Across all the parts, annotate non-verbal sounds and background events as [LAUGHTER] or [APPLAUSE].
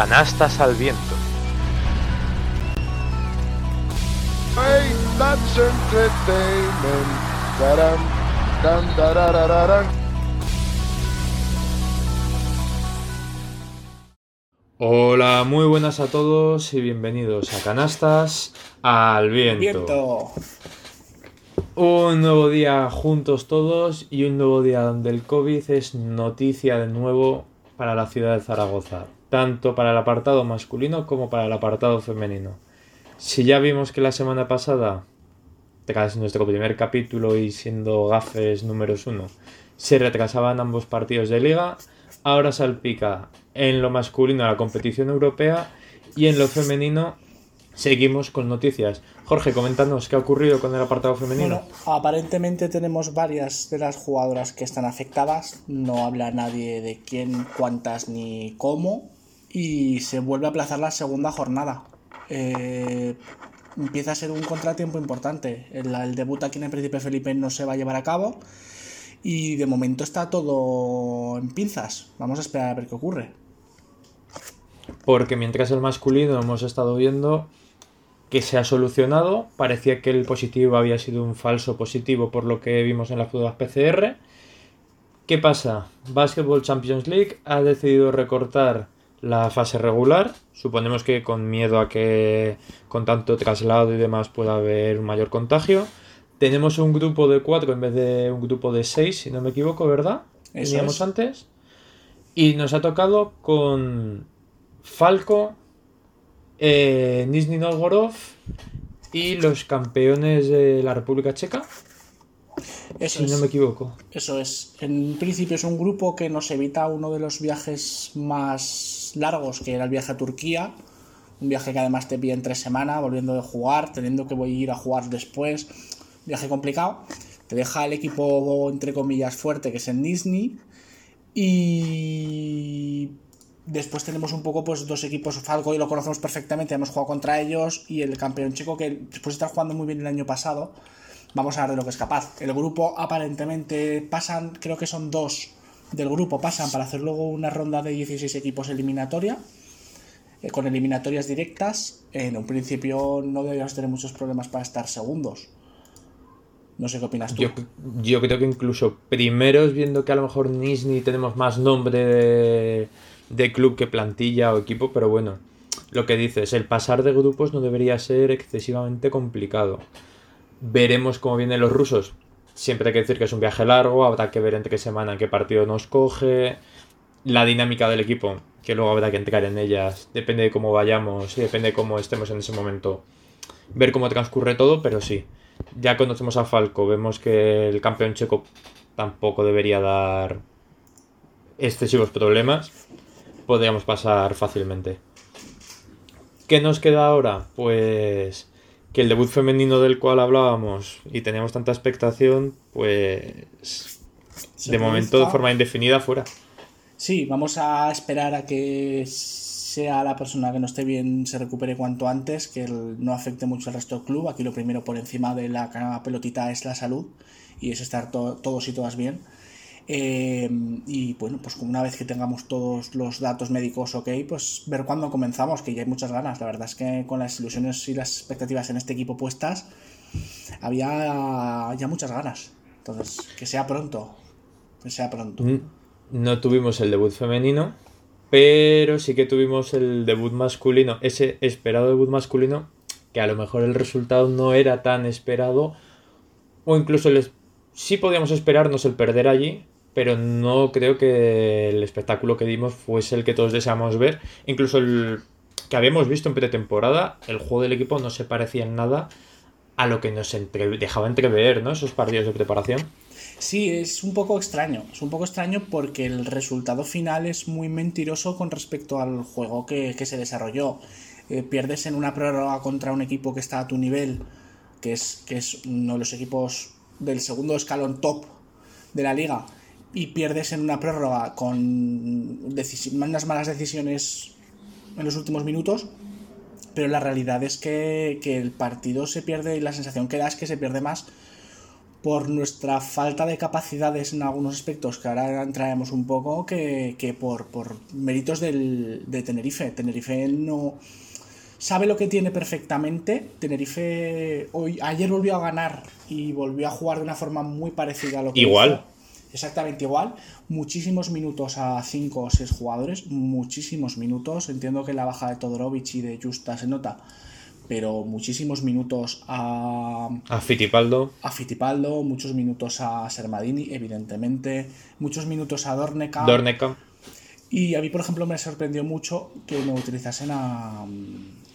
Canastas al viento. Hola, muy buenas a todos y bienvenidos a Canastas al viento. Viento. Un nuevo día juntos todos y un nuevo día donde el COVID es noticia de nuevo para la ciudad de Zaragoza, tanto para el apartado masculino como para el apartado femenino. Si ya vimos que la semana pasada, tras nuestro primer capítulo y siendo gafes números uno, se retrasaban ambos partidos de liga, ahora salpica en lo masculino la competición europea y en lo femenino seguimos con noticias. Jorge, coméntanos qué ha ocurrido con el apartado femenino. Bueno, aparentemente tenemos varias de las jugadoras que están afectadas. No habla nadie de quién, cuántas ni cómo. Y se vuelve a aplazar la segunda jornada. Eh, empieza a ser un contratiempo importante. El, el debut aquí en el Príncipe Felipe no se va a llevar a cabo. Y de momento está todo en pinzas. Vamos a esperar a ver qué ocurre. Porque mientras el masculino hemos estado viendo que se ha solucionado, parecía que el positivo había sido un falso positivo por lo que vimos en las pruebas PCR. ¿Qué pasa? Basketball Champions League ha decidido recortar la fase regular. Suponemos que con miedo a que con tanto traslado y demás pueda haber un mayor contagio. Tenemos un grupo de cuatro en vez de un grupo de seis, si no me equivoco, ¿verdad? Eso Teníamos es. antes. Y nos ha tocado con Falco, eh, Nizhny Novgorod y los campeones de la República Checa, Eso si es. no me equivoco. Eso es. En principio es un grupo que nos evita uno de los viajes más largos, que era el viaje a Turquía. Un viaje que además te pide en tres semanas, volviendo de jugar, teniendo que voy a ir a jugar después. Viaje complicado. Te deja el equipo, entre comillas, fuerte, que es en Disney. Y después tenemos un poco, pues, dos equipos. Falco y lo conocemos perfectamente, hemos jugado contra ellos. Y el campeón chico, que después de estar jugando muy bien el año pasado, vamos a ver de lo que es capaz. El grupo aparentemente pasan, creo que son dos del grupo, pasan para hacer luego una ronda de 16 equipos eliminatoria, eh, con eliminatorias directas. En un principio no deberíamos tener muchos problemas para estar segundos. No sé qué opinas tú. Yo, creo que incluso primeros, viendo que a lo mejor Nizhny tenemos más nombre de club que plantilla o equipo, pero bueno, lo que dices, el pasar de grupos no debería ser excesivamente complicado. Veremos cómo vienen los rusos. Siempre hay que decir que es un viaje largo, habrá que ver entre qué semana en qué partido nos coge. La dinámica del equipo, que luego habrá que entrar en ellas, depende de cómo vayamos y depende de cómo estemos en ese momento. Ver cómo transcurre todo, pero sí. Ya conocemos a Falco, vemos que el campeón checo tampoco debería dar excesivos problemas. Podríamos pasar fácilmente. ¿Qué nos queda ahora? Pues que el debut femenino del cual hablábamos y teníamos tanta expectación, pues de momento de forma indefinida fuera. Sí, vamos a esperar a que sea la persona que no esté bien se recupere cuanto antes, que no afecte mucho al resto del club. Aquí lo primero por encima de la pelotita es la salud y es estar to- todos y todas bien. Eh, y bueno, pues una vez que tengamos todos los datos médicos ok, pues ver cuándo comenzamos, que ya hay muchas ganas. La verdad es que con las ilusiones y las expectativas en este equipo puestas, había ya muchas ganas. Entonces, que sea pronto. Que sea pronto. N- No tuvimos el debut femenino, pero sí que tuvimos el debut masculino, ese esperado debut masculino, que a lo mejor el resultado no era tan esperado, o incluso el sí podíamos esperarnos el perder allí, pero no creo que el espectáculo que dimos fuese el que todos deseamos ver. Incluso el que habíamos visto en pretemporada, el juego del equipo no se parecía en nada a lo que nos dejaba entrever, ¿no? Esos partidos de preparación. Sí, es un poco extraño. Es un poco extraño porque el resultado final es muy mentiroso con respecto al juego que, que se desarrolló. Eh, pierdes en una prórroga contra un equipo que está a tu nivel, que es, que es uno de los equipos del segundo escalón top de la liga, y pierdes en una prórroga con unas malas decisiones en los últimos minutos. Pero la realidad es que, que el partido se pierde y la sensación que da es que se pierde más por nuestra falta de capacidades en algunos aspectos, que ahora entraremos un poco, que, que por, por méritos del, de Tenerife. Tenerife no sabe lo que tiene perfectamente. Tenerife hoy, ayer volvió a ganar y volvió a jugar de una forma muy parecida a lo que Igual. hizo. Exactamente igual. Muchísimos minutos a 5 o 6 jugadores. Muchísimos minutos. Entiendo que la baja de Todorovic y de Justa se nota. Pero muchísimos minutos a, A Fittipaldo. a Fittipaldo, muchos minutos a Sermadini, evidentemente, muchos minutos a Dorneca. Dorneca. y a mí, por ejemplo, me sorprendió mucho que no utilizasen a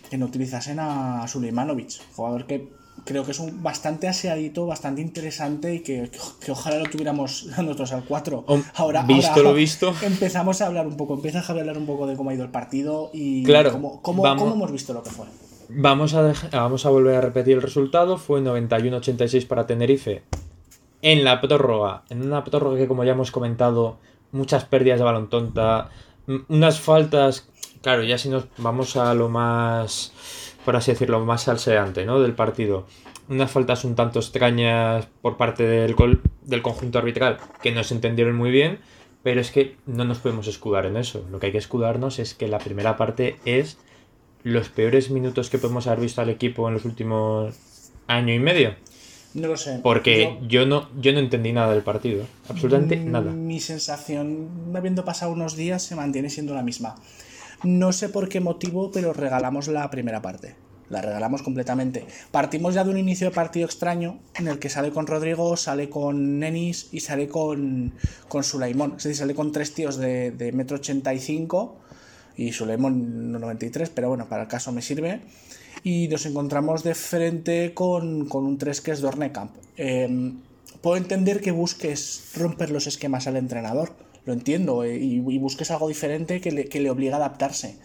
que no utilizasen a Suleimanovic, jugador que creo que es un bastante aseadito, bastante interesante y que, que ojalá lo tuviéramos [LAUGHS] nosotros al 4. Hom- visto lo visto. [LAUGHS] Empezamos a hablar un poco, empieza a hablar un poco de cómo ha ido el partido y Claro, cómo, cómo- vamos- cómo hemos visto lo que fue. Vamos a, vamos a volver a repetir el resultado. Fue 91-86 para Tenerife. En la prórroga. En una prórroga que, como ya hemos comentado, muchas pérdidas de balón tonta. Unas faltas. Claro, ya si nos vamos a lo más. Por así decirlo, más salseante, ¿no? Del partido. Unas faltas un tanto extrañas por parte del, col- del conjunto arbitral que no se entendieron muy bien. Pero es que no nos podemos escudar en eso. Lo que hay que escudarnos es que la primera parte es los peores minutos que podemos haber visto al equipo en los últimos año y medio. No lo sé. Porque Yo- yo, no, yo no entendí nada del partido. Absolutamente Mm, nada. Mi sensación, habiendo pasado unos días, se mantiene siendo la misma. No sé por qué motivo, pero regalamos la primera parte. La regalamos completamente. Partimos ya de un inicio de partido extraño en el que sale con Rodrigo, sale con Nenis y sale con, con Sulaimón. Es decir, sale con tres tíos de, de metro ochenta y cinco y Sulaimón 93, pero bueno, para el caso me sirve. Y nos encontramos de frente con, con un 3 que es Dornekamp. Eh, puedo entender que busques romper los esquemas al entrenador, lo entiendo, eh, y, y busques algo diferente que le, que le obliga a adaptarse.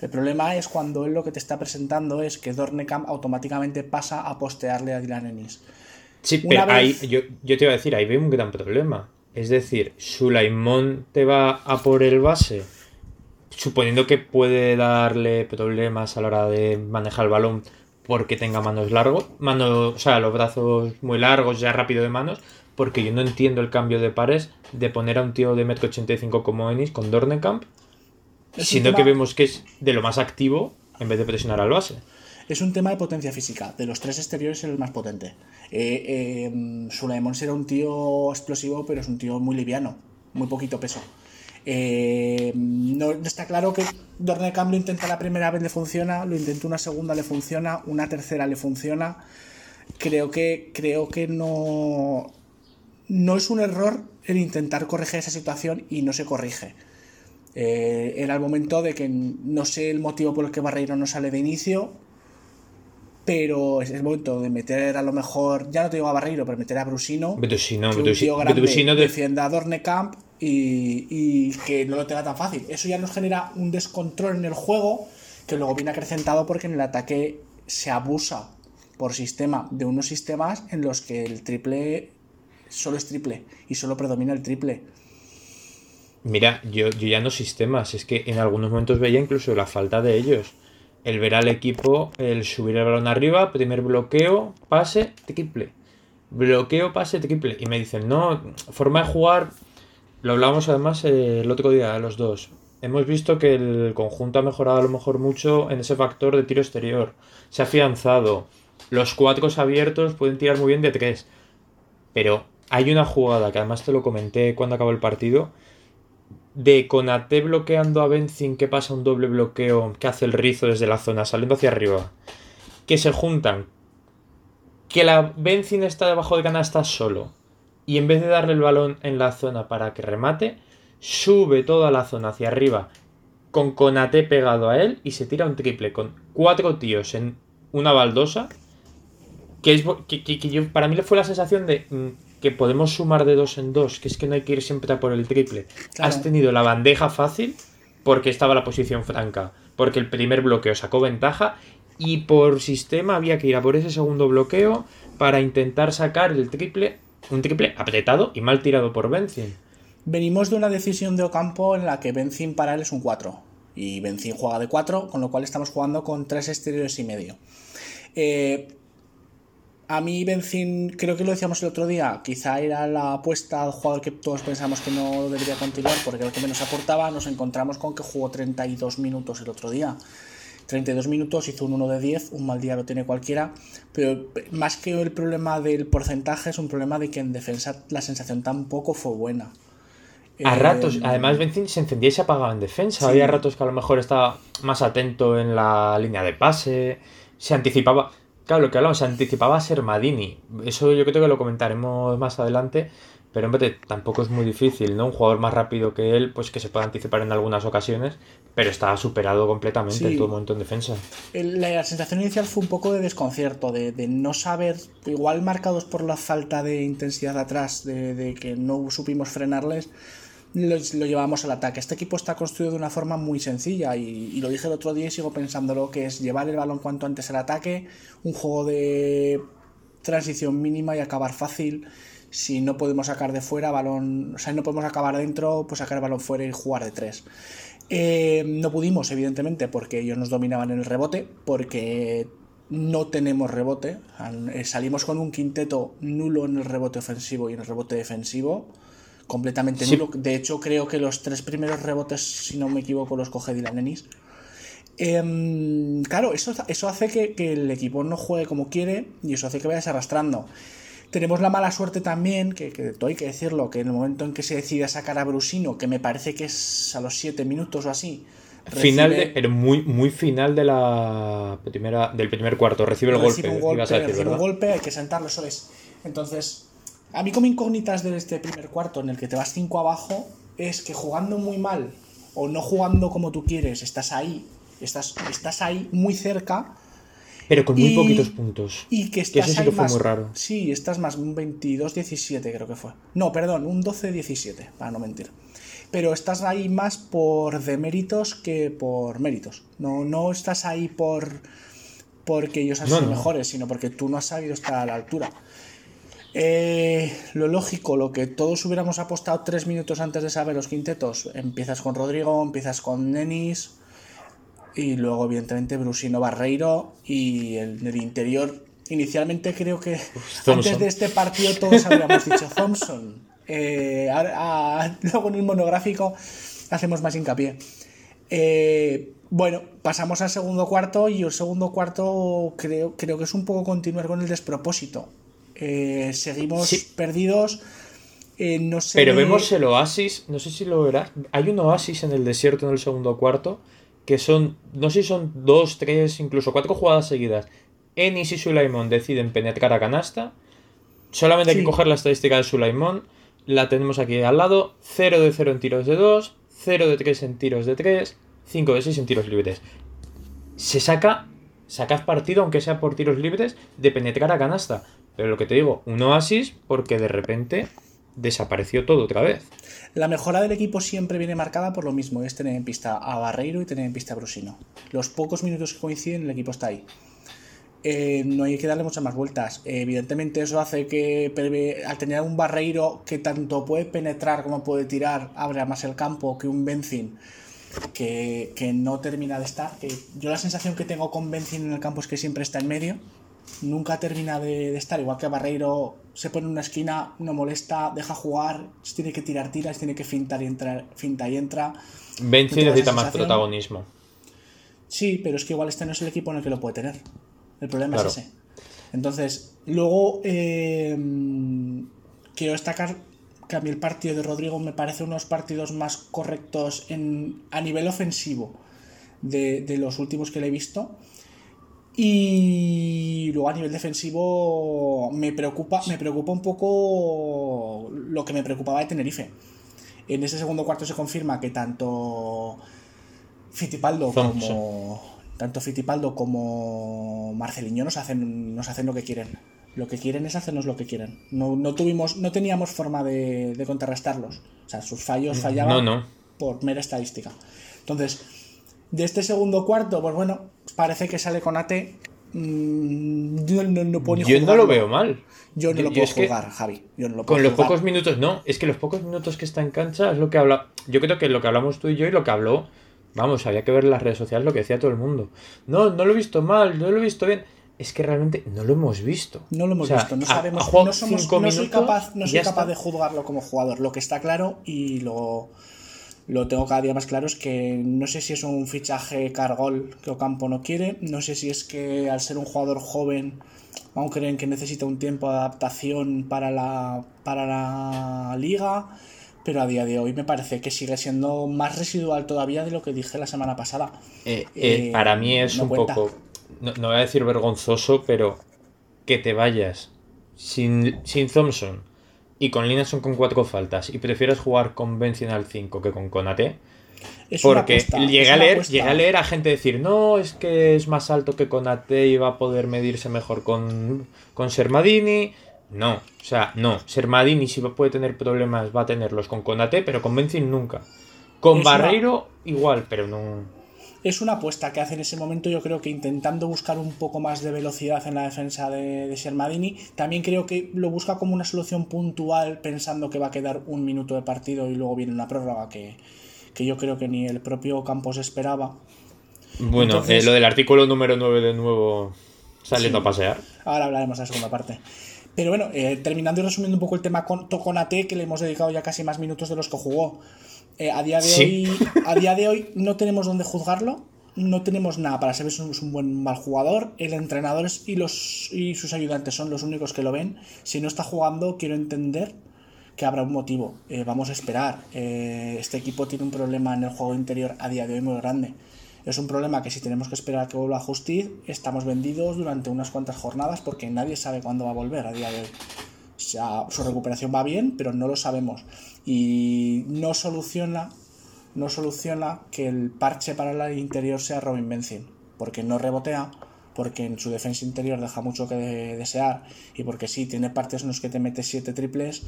El problema es cuando él lo que te está presentando es que Dornekamp automáticamente pasa a postearle a Dylan Ennis. Sí, una pero ahí, yo, yo te iba a decir, ahí veo un gran problema. Es decir, Sulaimón te va a por el base, suponiendo que puede darle problemas a la hora de manejar el balón porque tenga manos largos, manos, o sea, los brazos muy largos, ya rápido de manos, porque yo no entiendo el cambio de pares de poner a un tío de 1,85m como Ennis con un siendo tema- que vemos que es de lo más activo en vez de presionar al base. Es un tema de potencia física. De los tres exteriores es el más potente. Eh, eh, Sulaimón será un tío explosivo, pero es un tío muy liviano, muy poquito peso. Eh, no está claro que Dornecamp lo intenta la primera vez, le funciona, lo intenta una segunda, le funciona, una tercera le funciona. Creo que, creo que no, no es un error el intentar corregir esa situación y no se corrige. Eh, era el momento de que no sé el motivo por el que Barreiro no sale de inicio, pero es el momento de meter a lo mejor, ya no te digo a Barreiro, pero meter a Brusino. Brusino, que un Brusi- tío grande Brusino de- defienda a Dornecamp y, y que no lo tenga tan fácil. Eso ya nos genera un descontrol en el juego que luego viene acrecentado porque en el ataque se abusa por sistema de unos sistemas en los que el triple solo es triple y solo predomina el triple. Mira, yo, yo ya no sistemas, es que en algunos momentos veía incluso la falta de ellos. El ver al equipo, el subir el balón arriba, primer bloqueo, pase, triple. Bloqueo, pase, triple. Y me dicen, no, forma de jugar, lo hablábamos además eh, el otro día, los dos. Hemos visto que el conjunto ha mejorado a lo mejor mucho en ese factor de tiro exterior. Se ha afianzado. Los cuatros abiertos pueden tirar muy bien de tres. Pero hay una jugada que además te lo comenté cuando acabó el partido de Conate bloqueando a Benzin que pasa un doble bloqueo que hace el rizo desde la zona saliendo hacia arriba que se juntan que la Benzin está debajo de canasta solo y en vez de darle el balón en la zona para que remate sube toda la zona hacia arriba con Conate pegado a él y se tira un triple con cuatro tíos en una baldosa que es que, para mí le fue la sensación de mm, que podemos sumar de dos en dos, que es que no hay que ir siempre a por el triple. Claro. Has tenido la bandeja fácil porque estaba la posición franca, porque el primer bloqueo sacó ventaja y por sistema había que ir a por ese segundo bloqueo para intentar sacar el triple, un triple apretado y mal tirado por Benzin. Venimos de una decisión de Ocampo en la que Benzin para él es un 4 y Benzin juega de 4, con lo cual estamos jugando con tres exteriores y medio. Eh, A mí Benzín, creo que lo decíamos el otro día, quizá era la apuesta al jugador que todos pensamos que no debería continuar porque era el que menos aportaba, nos encontramos con que jugó 32 minutos el otro día. 32 minutos, hizo un 1 de 10, un mal día lo tiene cualquiera, pero más que el problema del porcentaje es un problema de que en defensa la sensación tampoco fue buena. A Eh, ratos, además Benzín se encendía y se apagaba en defensa. Sí. Había ratos que a lo mejor estaba más atento en la línea de pase, se anticipaba. Claro, lo que hablamos, se anticipaba a ser Madini. Eso yo creo que lo comentaremos más adelante. Pero hombre, tampoco es muy difícil, ¿no? Un jugador más rápido que él, pues que se puede anticipar en algunas ocasiones, pero está superado completamente Sí. en todo momento en defensa. La sensación inicial fue un poco de desconcierto, de, de no saber, igual marcados por la falta de intensidad atrás, de, de que no supimos frenarles, lo, llevamos al ataque. Este equipo está construido de una forma muy sencilla y, lo dije el otro día y sigo pensándolo, que es llevar el balón cuanto antes al ataque, un juego de transición mínima y acabar fácil. Si no podemos sacar de fuera balón, o sea, no podemos acabar dentro, pues sacar balón fuera y jugar de tres. Eh, no pudimos, evidentemente, porque ellos nos dominaban en el rebote, porque no tenemos rebote. Eh, Salimos con un quinteto nulo en el rebote ofensivo y en el rebote defensivo. Completamente Sí. nulo. De hecho, creo que los tres primeros rebotes, si no me equivoco, los coge Dylan Ennis. Em, claro, eso, eso hace que, que el equipo no juegue como quiere y eso hace que vayas arrastrando. Tenemos la mala suerte también, que, que todo hay que decirlo, que en el momento en que se decide sacar a Brusino, que me parece que es a los 7 minutos o así. Final de, pero muy, muy final de la primera, del primer cuarto. Recibe el recibe golpe, un golpe, ibas a decir, recibe un golpe, hay que sentarlo, eso es. Entonces, a mí como incógnitas de este primer cuarto en el que te vas 5 abajo, es que jugando muy mal o no jugando como tú quieres, estás ahí, estás, estás ahí muy cerca Pero con muy Y- poquitos puntos. y que Que estás eso sí que fue más, muy raro. Sí, estás más, un 22-17 creo que fue. No, perdón, un 12-17, para no mentir. Pero estás ahí más por deméritos que por méritos. No, no estás ahí por porque ellos han No, sido no. mejores, sino porque tú no has sabido estar a la altura. Eh, lo lógico, lo que todos hubiéramos apostado tres minutos antes de saber los quintetos, empiezas con Rodrigo, empiezas con Nenis, y luego evidentemente Brusino Barreiro y el, el interior. Inicialmente creo que antes de este partido todos habríamos [LAUGHS] dicho Thompson. Eh, a- luego en el monográfico hacemos más hincapié. Eh, bueno, pasamos al segundo cuarto y el segundo cuarto creo, creo que es un poco continuar con el despropósito. Eh, seguimos Sí. perdidos. eh, no se Pero ve- vemos el oasis, no sé si lo verás. Hay un oasis en el desierto en el segundo cuarto que son, no sé si son dos, tres, incluso cuatro jugadas seguidas. Ennis y Sulaimon deciden penetrar a canasta. Solamente hay Sí. que coger la estadística de Sulaimon. La tenemos aquí al lado. 0 de 0 en tiros de 2, 0 de 3 en tiros de 3, 5 de 6 en tiros libres. Se saca, sacas partido, aunque sea por tiros libres, de penetrar a canasta. Pero lo que te digo, un oasis porque de repente desapareció todo otra vez. La mejora del equipo siempre viene marcada por lo mismo, es tener en pista a Barreiro y tener en pista a Brusino. Los pocos minutos que coinciden, el equipo está ahí. Eh, no hay que darle muchas más vueltas. Eh, evidentemente eso hace que al tener un Barreiro que tanto puede penetrar como puede tirar, abre más el campo que un Benzin que, que no termina de estar. Yo la sensación que tengo con Benzin en el campo es que siempre está en medio. Nunca termina de, de estar, igual que Barreiro se pone en una esquina, no molesta, deja jugar, tiene que tirar, tira, si tiene que fintar y entrar, finta y entra. Benzi ¿No te da necesita más protagonismo. Sí, pero es que igual este no es el equipo en el que lo puede tener. El problema Claro. es ese. Entonces, luego eh, quiero destacar que a mí el partido de Rodrigo me parece unos partidos más correctos en, a nivel ofensivo de, de los últimos que le he visto. Y luego a nivel defensivo me preocupa, me preocupa un poco lo que me preocupaba de Tenerife. En ese segundo cuarto se confirma que tanto Fittipaldo Thompson. como tanto Fittipaldo como Marceliño nos hacen nos hacen lo que quieren. Lo que quieren es hacernos lo que quieren. No, no tuvimos, no teníamos forma de, de contrarrestarlos. O sea, sus fallos fallaban No, no. por mera estadística. Entonces, de este segundo cuarto, pues bueno, parece que sale con AT. Mm, yo no, no puedo ni Yo no lo veo mal. Yo no Yo- lo puedo juzgar, Javi. Yo no lo puedo Con los pocos minutos, no, es que los pocos minutos que está en cancha es lo que habla. Yo creo que lo que hablamos tú y yo y lo que habló, vamos, había que ver en las redes sociales lo que decía todo el mundo. No, no lo he visto mal, no lo he visto bien. es que realmente no lo hemos visto. No lo hemos O sea, visto, no sabemos, no, somos, no soy capaz, no soy capaz de juzgarlo como jugador. Lo que está claro y lo, lo tengo cada día más claro es que no sé si es un fichaje cargol que Ocampo no quiere, no sé si es que al ser un jugador joven aún creen que necesita un tiempo de adaptación para la, para la liga, pero a día de hoy me parece que sigue siendo más residual todavía de lo que dije la semana pasada. Eh, eh, Eh, para mí es no un cuenta. poco, no, no voy a decir vergonzoso, pero que te vayas sin, sin Thompson y con Linson con cuatro faltas y prefieras jugar con Benzin al 5 que con Konate. Es Porque apuesta, llegué es a, leer, llegué a leer a gente decir, no, es que es más alto que Konate y va a poder medirse mejor con, con Sermadini. No, o sea, no. Sermadini si puede tener problemas va a tenerlos con Konate, pero con Benzin nunca. Con Es una- Barreiro igual, pero no... Es una apuesta que hace en ese momento, yo creo que intentando buscar un poco más de velocidad en la defensa de, de Shermadini. También creo que lo busca como una solución puntual, pensando que va a quedar un minuto de partido y luego viene una prórroga que, que yo creo que ni el propio Campos esperaba. Bueno, Entonces- eh, lo del artículo número 9 de nuevo saliendo Sí. a pasear. Ahora hablaremos de la segunda parte. Pero bueno, eh, terminando y resumiendo un poco el tema con Toconate, que le hemos dedicado ya casi más minutos de los que jugó. Eh, a, día de Sí. hoy, a día de hoy no tenemos dónde juzgarlo, no tenemos nada para saber si es un buen mal jugador. El entrenador y, los, y sus ayudantes son los únicos que lo ven. Si no está jugando, quiero entender que habrá un motivo. Eh, vamos a esperar. Eh, este equipo tiene un problema en el juego interior a día de hoy muy grande. Es un problema que si tenemos que esperar a que vuelva a Justiz, estamos vendidos durante unas cuantas jornadas porque nadie sabe cuándo va a volver a día de hoy. O sea, su recuperación va bien, pero no lo sabemos. Y no soluciona, no soluciona que el parche para el interior sea Robin Benzin, porque no rebotea, porque en su defensa interior deja mucho que de- desear y porque sí, tiene partidos en los que te mete siete triples,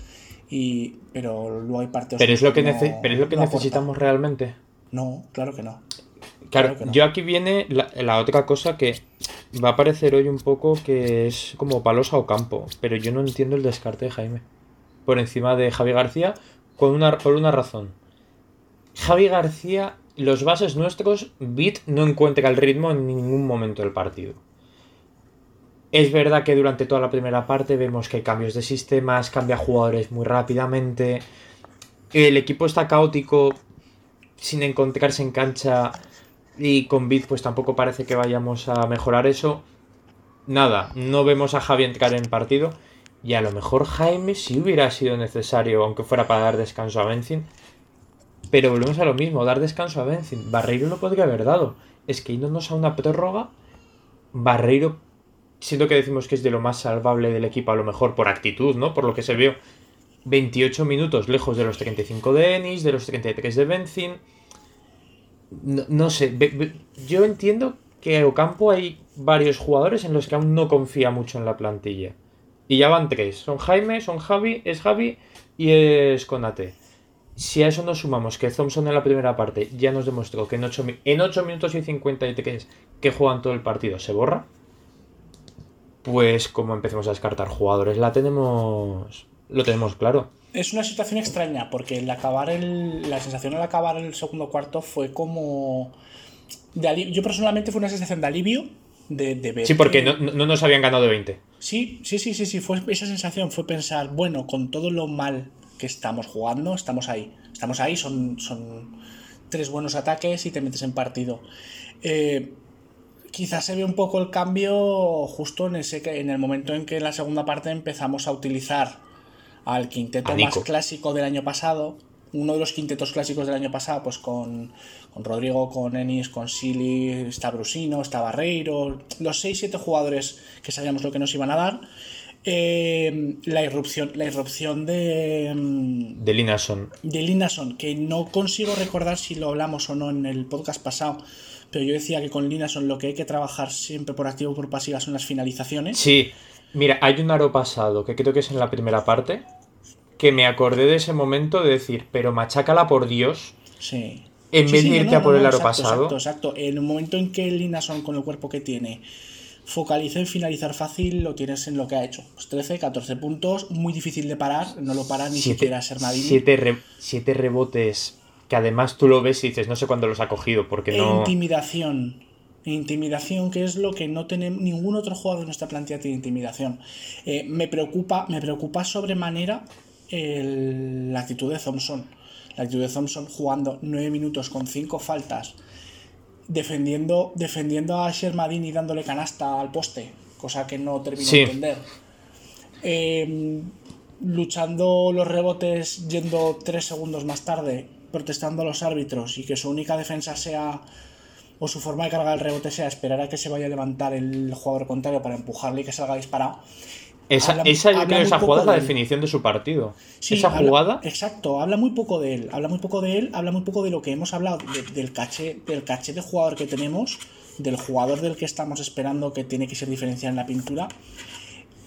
y, pero luego hay partidos Pero es lo que, no- nece- pero es lo que no aporta. necesitamos realmente. No, claro que no. Claro, Claro que no. yo aquí viene la, la otra cosa que va a parecer hoy un poco que es como palosa o campo, pero yo no entiendo el descarte de Jaime por encima de Javi García con una, por una razón. Javi García, los bases nuestros, Bit no encuentra el ritmo en ningún momento del partido. Es verdad que durante toda la primera parte vemos que hay cambios de sistemas, cambia jugadores muy rápidamente. El equipo está caótico, sin encontrarse en cancha y con Bit pues tampoco parece que vayamos a mejorar eso. Nada, no vemos a Javi entrar en partido y a lo mejor Jaime si hubiera sido necesario, aunque fuera para dar descanso a Benzin. Pero volvemos a lo mismo, dar descanso a Benzin. Barreiro lo podría haber dado. Es que yéndonos a una prórroga, Barreiro, siento que decimos que es de lo más salvable del equipo, a lo mejor por actitud, ¿no? Por lo que se vio. 28 minutos lejos de los 35 de Ennis, de los 33 de Benzin. No, no sé, yo entiendo que Ocampo hay varios jugadores en los que aún no confía mucho en la plantilla. Y ya van tres. Son Jaime, son Javi, es Javi y es Conate. Si a eso nos sumamos que Thompson en la primera parte ya nos demostró que en 8, en 8 minutos y 53 que juegan todo el partido se borra, pues como empecemos a descartar jugadores, la tenemos. Lo tenemos claro. Es una situación extraña porque el acabar el, la sensación al acabar el segundo cuarto fue como... Yo personalmente fue una sensación de alivio de, de ver Sí, porque que- no, no nos habían ganado de 20. Sí, sí, sí, sí, sí, fue esa sensación, fue pensar, bueno, con todo lo mal que estamos jugando, estamos ahí. Estamos ahí, son, son tres buenos ataques y te metes en partido. Eh, quizás se ve un poco el cambio justo en, ese, en el momento en que en la segunda parte empezamos a utilizar al quinteto más clásico del año pasado. Uno de los quintetos clásicos del año pasado, pues con, con Rodrigo, con Ennis, con Silly, está Brusino, está Barreiro, los 6-7 jugadores que sabíamos lo que nos iban a dar. Eh, la irrupción, la irrupción de, mm, De Linason. de Linason, que no consigo recordar si lo hablamos o no en el podcast pasado, pero yo decía que con Linason lo que hay que trabajar siempre por activo o por pasiva son las finalizaciones. Sí, mira, hay un aro pasado que creo que es en la primera parte. Que me acordé de ese momento de decir, pero machácala por Dios. Sí. En Sí, vez sí, de irte no, a por no, el aro exacto, pasado. Exacto, exacto. En el momento en que Linason, con el cuerpo que tiene, focaliza en finalizar fácil, lo tienes en lo que ha hecho. Pues 13, 14 puntos, muy difícil de parar, no lo para ni siquiera Sermadini. siete, re- siete rebotes que además tú lo ves y dices, no sé cuándo los ha cogido porque E no. intimidación. En intimidación, que es lo que no tenemos. Ningún otro jugador de nuestra plantilla tiene intimidación. Eh, me preocupa, me preocupa sobremanera el- la actitud de Thompson. La actitud de Thompson jugando 9 minutos con 5 faltas, defendiendo, defendiendo a Shermadini y dándole canasta al poste, cosa que no termino Sí. de entender. Eh, luchando los rebotes yendo 3 segundos más tarde, protestando a los árbitros y que su única defensa sea o su forma de cargar el rebote sea esperar a que se vaya a levantar el jugador contrario para empujarle y que salga disparado. Esa, Habla- esa, habla esa jugada es la de definición de su partido. Sí, esa habla- jugada, Exacto, habla muy poco de él. Habla muy poco de él, habla muy poco de lo que hemos hablado, de- del, caché, del caché de jugador que tenemos, del jugador del que estamos esperando que tiene que ser diferencial en la pintura.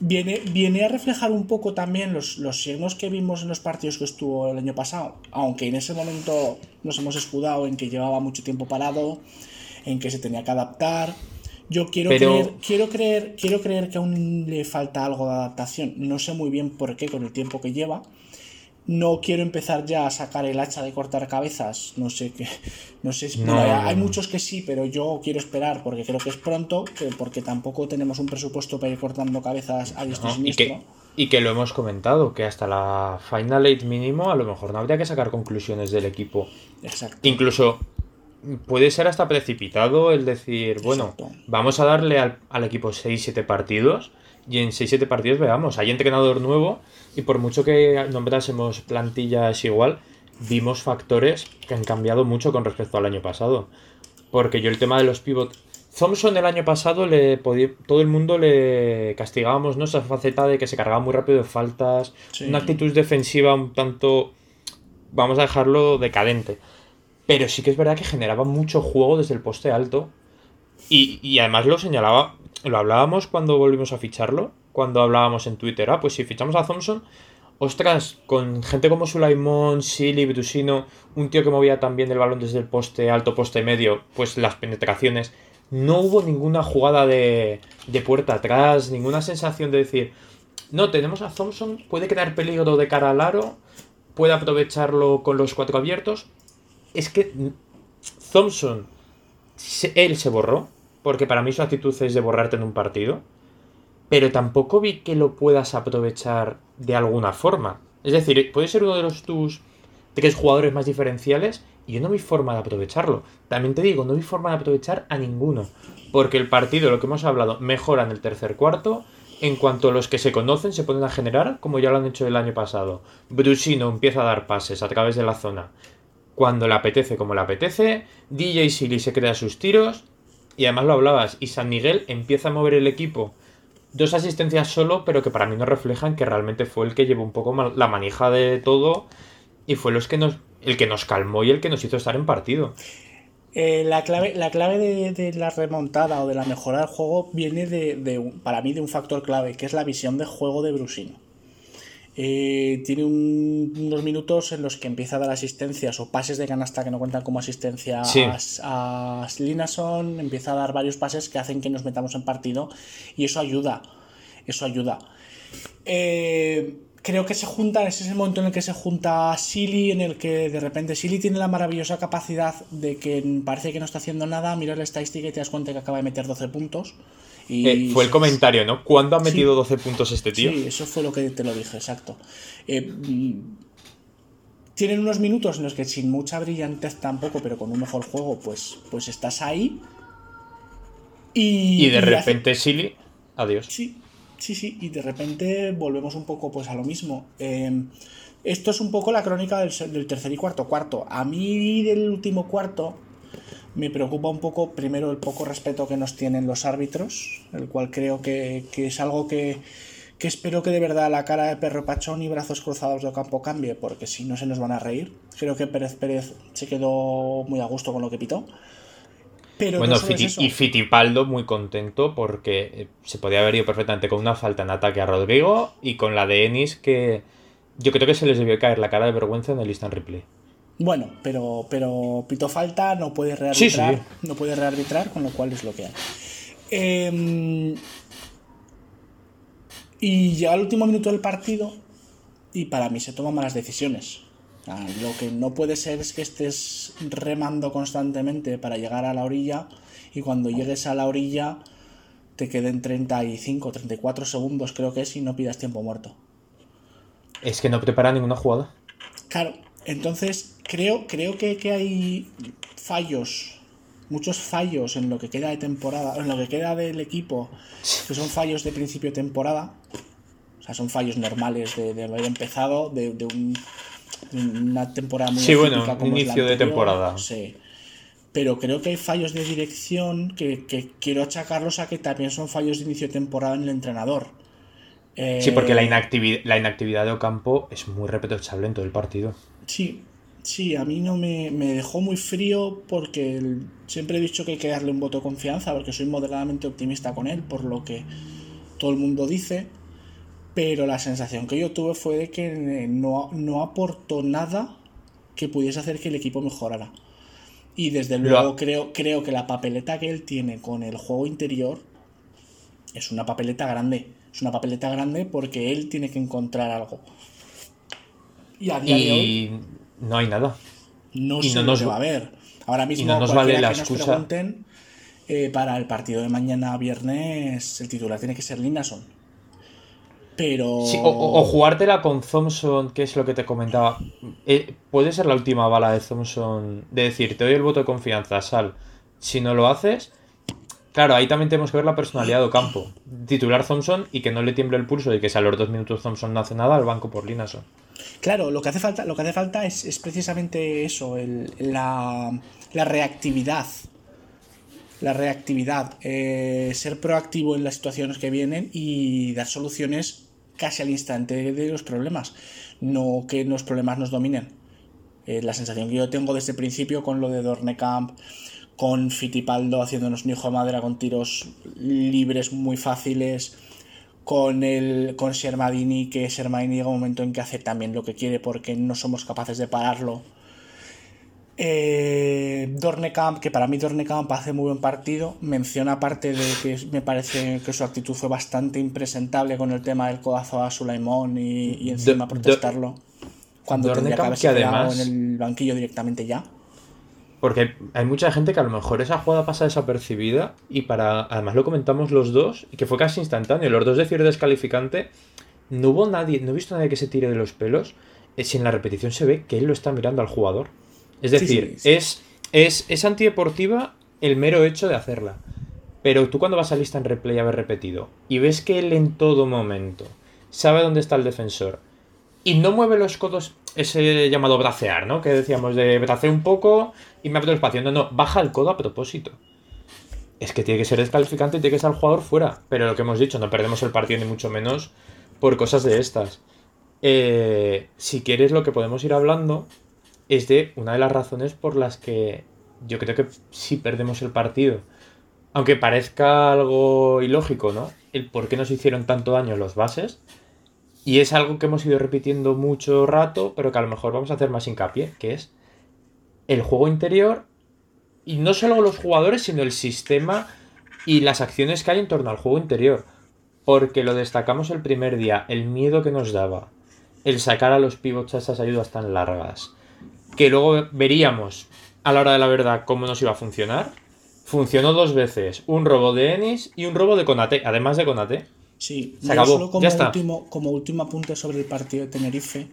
Viene, viene a reflejar un poco también los, los signos que vimos en los partidos que estuvo el año pasado, aunque en ese momento nos hemos escudado en que llevaba mucho tiempo parado, en que se tenía que adaptar. Yo quiero Pero- creer, quiero creer, quiero creer que aún le falta algo de adaptación. No sé muy bien por qué con el tiempo que lleva. No quiero empezar ya a sacar el hacha de cortar cabezas. No sé qué. [LAUGHS] No sé. No, hay, no, hay no. muchos que sí, pero yo quiero esperar porque creo que es pronto, que- porque tampoco tenemos un presupuesto para ir cortando cabezas a y ¿no? y, que, y que lo hemos comentado, que hasta la Final Eight mínimo a lo mejor no habría que sacar conclusiones del equipo. Exacto. Incluso puede ser hasta precipitado el decir, bueno, Exacto. vamos a darle al, al equipo 6-7 partidos y en 6-7 partidos veamos, hay entrenador nuevo y por mucho que nombrásemos plantillas igual, vimos factores que han cambiado mucho con respecto al año pasado. Porque yo el tema de los pivot... Thompson el año pasado le podía, todo el mundo le castigábamos ¿no? esa faceta de que se cargaba muy rápido de faltas, Sí. una actitud defensiva un tanto, vamos a dejarlo decadente. Pero sí que es verdad que generaba mucho juego desde el poste alto. Y, y además lo señalaba, lo hablábamos cuando volvimos a ficharlo, cuando hablábamos en Twitter, ah, pues si fichamos a Thompson, ostras, con gente como Sulaimon, Silly, Brusino, un tío que movía también el balón desde el poste alto, poste medio, pues las penetraciones, no hubo ninguna jugada de, de puerta atrás, ninguna sensación de decir, no, tenemos a Thompson, puede crear peligro de cara al aro, puede aprovecharlo con los cuatro abiertos. Es que Thompson, él se borró, porque para mí su actitud es de borrarte en un partido, pero tampoco vi que lo puedas aprovechar de alguna forma. Es decir, puede ser uno de los tus tres jugadores más diferenciales y yo no vi forma de aprovecharlo. También te digo, no vi forma de aprovechar a ninguno, porque el partido, lo que hemos hablado, mejora en el tercer cuarto. En cuanto los que se conocen se ponen a generar, como ya lo han hecho el año pasado. Brusino empieza a dar pases a través de la zona cuando le apetece como le apetece. DJ Silly se crea sus tiros. Y además lo hablabas. Y San Miguel empieza a mover el equipo. Dos asistencias solo, pero que para mí no reflejan que realmente fue el que llevó un poco la manija de todo. Y fue el que nos calmó y el que nos hizo estar en partido. Eh, la clave, la clave de, la remontada o de la mejora del juego viene para mí de un factor clave, que es la visión de juego de Brusino. Eh, tiene un- unos minutos en los que empieza a dar asistencias o pases de canasta que no cuentan como asistencia Sí. a, a Linason, empieza a dar varios pases que hacen que nos metamos en partido y eso ayuda, eso ayuda. Eh, creo que se junta, ese es el momento en el que se junta Silly, en el que de repente Silly tiene la maravillosa capacidad de que parece que no está haciendo nada, miras la estadística y te das cuenta que acaba de meter 12 puntos. Y Eh, fue el comentario, ¿no? ¿Cuándo ha Sí. metido 12 puntos este tío? Sí, eso fue lo que te lo dije, exacto. Eh, tienen unos minutos en los que sin mucha brillantez tampoco, pero con un mejor juego, pues, pues estás ahí. Y, Y de y hace- repente Silly, adiós. Sí, sí, sí, y de repente volvemos un poco pues a lo mismo. Eh, esto es un poco la crónica del, del tercer y cuarto cuarto. A mí del último cuarto me preocupa un poco, primero, el poco respeto que nos tienen los árbitros, el cual creo que, que es algo que, que espero que de verdad la cara de perro pachón y brazos cruzados de campo cambie, porque si no se nos van a reír. Creo que Pérez Pérez se quedó muy a gusto con lo que pitó. Pero Bueno, no solo es Fiti- y Fitipaldo muy contento porque eh, se podía haber ido perfectamente con una falta en ataque a Rodrigo y con la de Ennis que yo creo que se les debió caer la cara de vergüenza en el instant replay. Bueno, pero, pero pito falta, no puede rearbitrar, Sí, no puede rearbitrar, con lo cual es lo que hay. Em, y llega el último minuto del partido y para mí se toman malas decisiones. Ah, Lo que no puede ser es que estés remando constantemente para llegar a la orilla y cuando llegues a la orilla te queden 35, 34 segundos creo que es y no pidas tiempo muerto. Es que no prepara ninguna jugada. Claro, entonces creo, creo que, que hay fallos, muchos fallos en lo que queda de temporada, en lo que queda del equipo, que son fallos de principio de temporada. O sea, son fallos normales de, de haber empezado, de, de un- de una temporada muy Sí, bueno, como inicio de temporada. Sí. Pero creo que hay fallos de dirección que, que quiero achacarlos a que también son fallos de inicio de temporada en el entrenador. Sí, porque la, Eh, inactivi- la inactividad de Ocampo es muy reprochable en todo el partido. Sí, sí, a mí no me, me dejó muy frío porque el- siempre he dicho que hay que darle un voto de confianza porque soy moderadamente optimista con él, por lo que todo el mundo dice, pero la sensación que yo tuve fue de que eh, no, no aportó nada que pudiese hacer que el equipo mejorara. Y desde luego creo, creo que la papeleta que él tiene con el juego interior es una papeleta grande. Es una papeleta grande porque él tiene que encontrar algo. Y a día de hoy no hay nada. no Y sé no lo nos que va- a haber. Ahora mismo, no nos vale la que nos excusa. pregunten, eh, para el partido de mañana viernes, el titular tiene que ser Linason. Pero. Sí, o, jugártela con Thompson, que es lo que te comentaba. Eh, puede ser la última bala de Thompson de decir, te doy el voto de confianza, sal. Si no lo haces, claro, ahí también tenemos que ver la personalidad de Ocampo. Titular Thompson y que no le tiemble el pulso de que si a los dos minutos Thompson no hace nada al banco por Linason. Claro, lo que hace falta, lo que hace falta es, es precisamente eso, el- la, la reactividad. La reactividad. eh, ser proactivo en las situaciones que vienen y dar soluciones casi al instante de los problemas. No que los problemas nos dominen. Eh, la sensación que yo tengo desde el principio con lo de Dornekamp, con Fitipaldo haciéndonos un hijo de madera con tiros libres muy fáciles, con el con Shermadini, que Shermadini llega un momento en que hace también lo que quiere porque no somos capaces de pararlo. Eh, Dornekamp, que para mí Dornekamp hace muy buen partido, menciona aparte de que me parece que su actitud fue bastante impresentable con el tema del codazo a Sulaimón y, y encima Do- protestarlo cuando tendría que Dornekamp, haberse que además- en el banquillo directamente ya. Porque hay mucha gente que a lo mejor esa jugada pasa desapercibida y para. Además lo comentamos los dos y que fue casi instantáneo. Los dos decir descalificante. No hubo nadie, no he visto a nadie que se tire de los pelos. eh, Si en la repetición se ve que él lo está mirando al jugador. Es decir, sí, sí. Es, es, es antideportiva el mero hecho de hacerla. Pero tú cuando vas a lista en replay a haber repetido y ves que él en todo momento sabe dónde está el defensor y no mueve los codos, ese llamado bracear, ¿no? Que decíamos de braceo un poco y me abro el espacio. No, no, baja el codo a propósito. Es que tiene que ser descalificante y tiene que estar el jugador fuera. Pero lo que hemos dicho, no perdemos el partido ni mucho menos por cosas de estas. Eh, si quieres, lo que podemos ir hablando es de una de las razones por las que yo creo que sí perdemos el partido. Aunque parezca algo ilógico, ¿no? El por qué nos hicieron tanto daño los bases. Y es algo que hemos ido repitiendo mucho rato, pero que a lo mejor vamos a hacer más hincapié, que es el juego interior. Y no solo los jugadores, sino el sistema y las acciones que hay en torno al juego interior. Porque lo destacamos el primer día, el miedo que nos daba, el sacar a los pivots a esas ayudas tan largas, que luego veríamos a la hora de la verdad cómo nos iba a funcionar. Funcionó dos veces, un robo de Ennis y un robo de Conate, además de Conate. Sí, Se yo acabó, solo como ya está. último, como último apunte sobre el partido de Tenerife.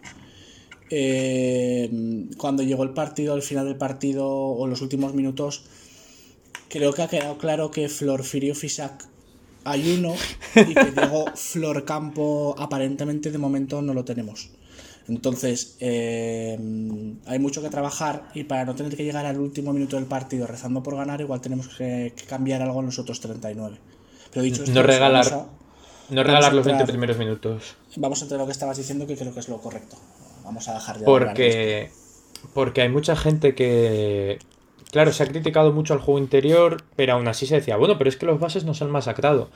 eh, cuando llegó el partido, al final del partido o los últimos minutos, creo que ha quedado claro que Flor Firio Fisac hay uno y que Diego [LAUGHS] Flor Campo aparentemente de momento no lo tenemos. Entonces, eh, hay mucho que trabajar y para no tener que llegar al último minuto del partido rezando por ganar, igual tenemos que, que cambiar algo en los otros 39. Pero dicho esto, No regalar- vamos a- No regalar los 20 entrar- primeros minutos. Vamos a entrar a lo que estabas diciendo, que creo que es lo correcto. Vamos a dejar de hablar de Porque, porque hay mucha gente que, claro, se ha criticado mucho al juego interior, pero aún así se decía, bueno, pero es que los bases nos han masacrado.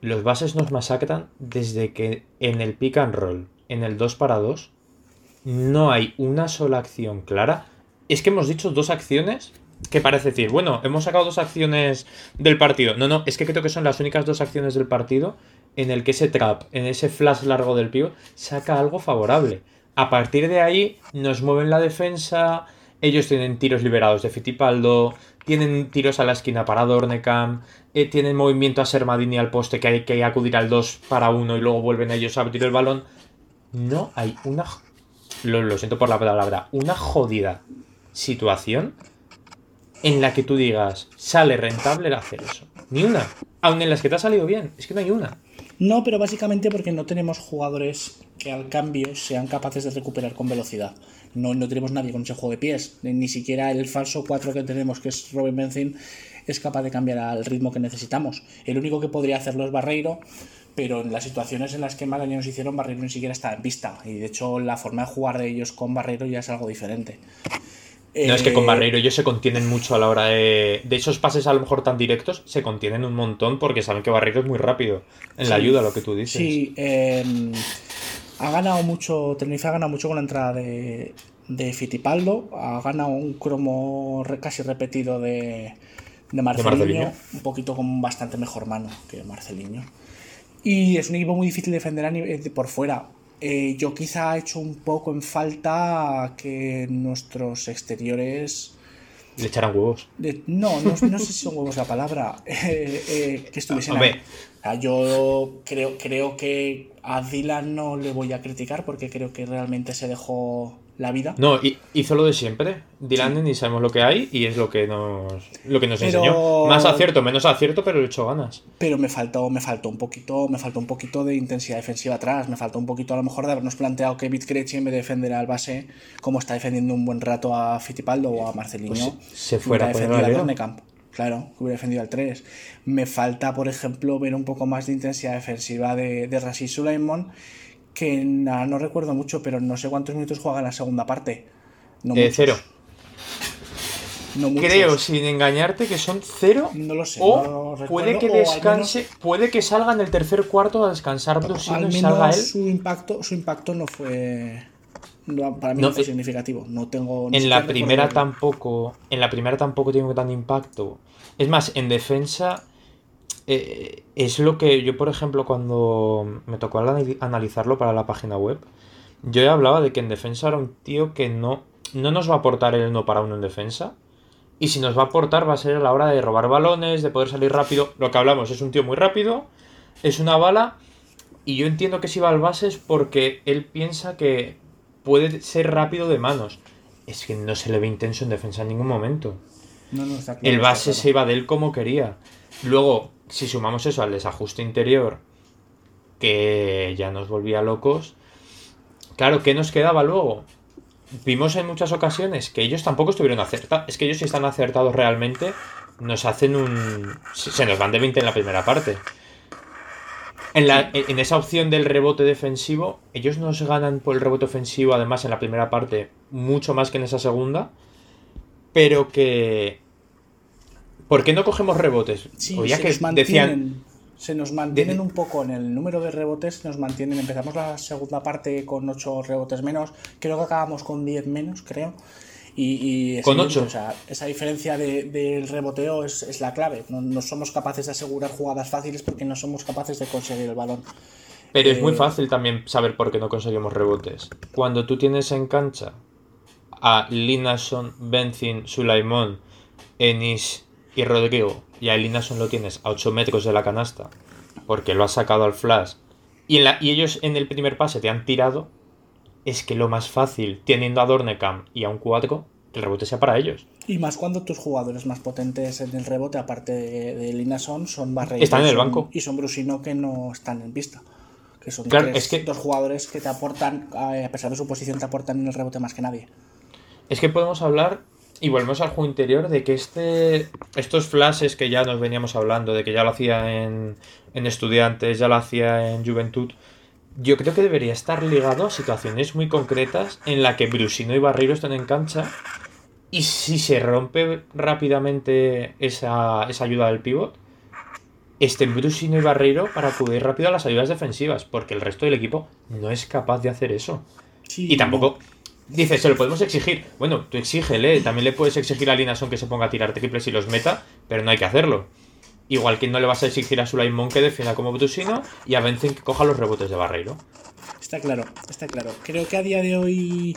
Los bases nos masacran desde que en el pick and roll, en el 2 para 2, no hay una sola acción clara. Es que hemos dicho dos acciones que parece decir, bueno, hemos sacado dos acciones del partido. No, no, es que creo que son las únicas dos acciones del partido en el que ese trap, en ese flash largo del pío, saca algo favorable. A partir de ahí nos mueven la defensa, ellos tienen tiros liberados de Fitipaldo, tienen tiros a la esquina para Dornecam, eh, tienen movimiento a Sermadini al poste que hay que acudir al 2 para 1 y luego vuelven ellos a abrir el balón. No hay una... Lo, lo siento por la palabra, una jodida situación en la que tú digas, sale rentable el hacer eso. Ni una. Aun en las que te ha salido bien. Es que no hay una. No, pero básicamente porque no tenemos jugadores que al cambio sean capaces de recuperar con velocidad. No, no tenemos nadie con ese juego de pies. Ni siquiera el falso 4 que tenemos, que es Robin Benzin, es capaz de cambiar al ritmo que necesitamos. El único que podría hacerlo es Barreiro, pero en las situaciones en las que daño nos hicieron, Barreiro ni siquiera está en vista. Y de hecho, la forma de jugar de ellos con Barreiro ya es algo diferente. No, es que con Eh, Barreiro ellos se contienen mucho a la hora de. De esos pases a lo mejor tan directos, se contienen un montón porque saben que Barreiro es muy rápido. En la ayuda, lo que tú dices. Sí, eh, ha ganado mucho, Tenerife ha ganado mucho con la entrada de, de Fitipaldo, ha ganado un cromo casi repetido de, de un poquito con bastante mejor mano que Marcelinho. Y es un equipo muy difícil de defender a nivel- de- por fuera. Eh, yo quizá he hecho un poco en falta que nuestros exteriores... Le echarán huevos. de- no, no, no sé si son huevos la palabra. [LAUGHS] eh, eh, que estuviesen Hombre. ahí. Yo creo, creo que a Dylan no le voy a criticar porque creo que realmente se dejó la vida. No, hi- hizo lo de siempre. Dylan ni sabemos lo que hay y es lo que nos, lo que nos Pero- enseñó. Más acierto, menos acierto, pero le echó ganas. Pero me faltó, me faltó un poquito, me faltó un poquito de intensidad defensiva atrás, me faltó un poquito a lo mejor de habernos planteado que Bitcrechi en vez de defender al base, como está defendiendo un buen rato a Fittipaldo o a Marcelinho, Pues se fuera a. Dornecamp. Claro, que hubiera defendido al 3. Me falta, por ejemplo, ver un poco más de intensidad defensiva de, de Sulaimon, que na- no recuerdo mucho, pero no sé cuántos minutos juega en la segunda parte. No Eh, cero. No. Creo, sin engañarte, que son cero. No lo sé. O no lo recuerdo, puede que menos- descanse, puede que salga en el tercer cuarto a descansar Brusino al y salga menos él. su impacto, su impacto no fue. no, para mí No, fue eh, significativo. No tengo. En la primera tampoco. En la primera tampoco tiene tan impacto. Es más, en defensa. Eh, es lo que yo, por ejemplo, cuando me tocó anali- analizarlo para la página web, yo ya hablaba de que en defensa era un tío que no, no nos va a aportar el uno para uno en defensa. Y si nos va a aportar va a ser a la hora de robar balones, de poder salir rápido. Lo que hablamos es un tío muy rápido, es una bala. Y yo entiendo que si va al base es porque él piensa que puede ser rápido de manos. Es que no se le ve intenso en defensa en ningún momento. No, no, está claro, El está base claro. se iba de él como quería. Luego, si sumamos eso al desajuste interior, que ya nos volvía locos, claro, ¿qué nos quedaba luego? Vimos en muchas ocasiones que ellos tampoco estuvieron acertados. Es que ellos si están acertados realmente, nos hacen un... Se nos van de 20 en la primera parte. En, la, en esa opción del rebote defensivo, ellos nos ganan por el rebote ofensivo, además en la primera parte, mucho más que en esa segunda. Pero que. ¿Por qué no cogemos rebotes? Sí, se que nos mantienen, decían. se nos mantienen de- un poco en el número de rebotes, se nos mantienen. Empezamos la segunda parte con 8 rebotes menos, creo que acabamos con 10 menos, creo. Y, Con evidente, ocho. O sea, esa diferencia de- del reboteo es, es la clave. No, no somos capaces de asegurar jugadas fáciles porque no somos capaces de conseguir el balón. Pero es muy eh, fácil también saber por qué no conseguimos rebotes. Cuando tú tienes en cancha a Linason, Benzin, Sulaimón, Enis y Rodrigo, y a Linason lo tienes a 8 metros de la canasta, porque lo has sacado al flash, y, en la- y ellos en el primer pase te han tirado, es que lo más fácil, teniendo a Dornecam y a un 4, que el rebote sea para ellos. Y más cuando tus jugadores más potentes en el rebote, aparte de, de Linason, son Barreiro Están en el son- banco. Y son Brusino que no están en pista. Que son Claro, tres- es que- dos jugadores que te aportan, a pesar de su posición, te aportan en el rebote más que nadie. Es que podemos hablar, y volvemos al juego interior, de que este estos flashes que ya nos veníamos hablando, de que ya lo hacía en, en estudiantes, ya lo hacía en juventud, yo creo que debería estar ligado a situaciones muy concretas en la que Brusino y Barreiro estén en cancha y si se rompe rápidamente esa, esa ayuda del pivot, estén Brusino y Barreiro para acudir rápido a las ayudas defensivas, porque el resto del equipo no es capaz de hacer eso. Sí, Y tampoco. Dices, se lo podemos exigir. Bueno, tú exígele. También le puedes exigir a Linason que se ponga a tirar triples y los meta, pero no hay que hacerlo. Igual que no le vas a exigir a Sulaimon que defienda como Brusino y a Benzin que coja los rebotes de Barreiro. Está Está claro, está claro. Creo que a día de hoy,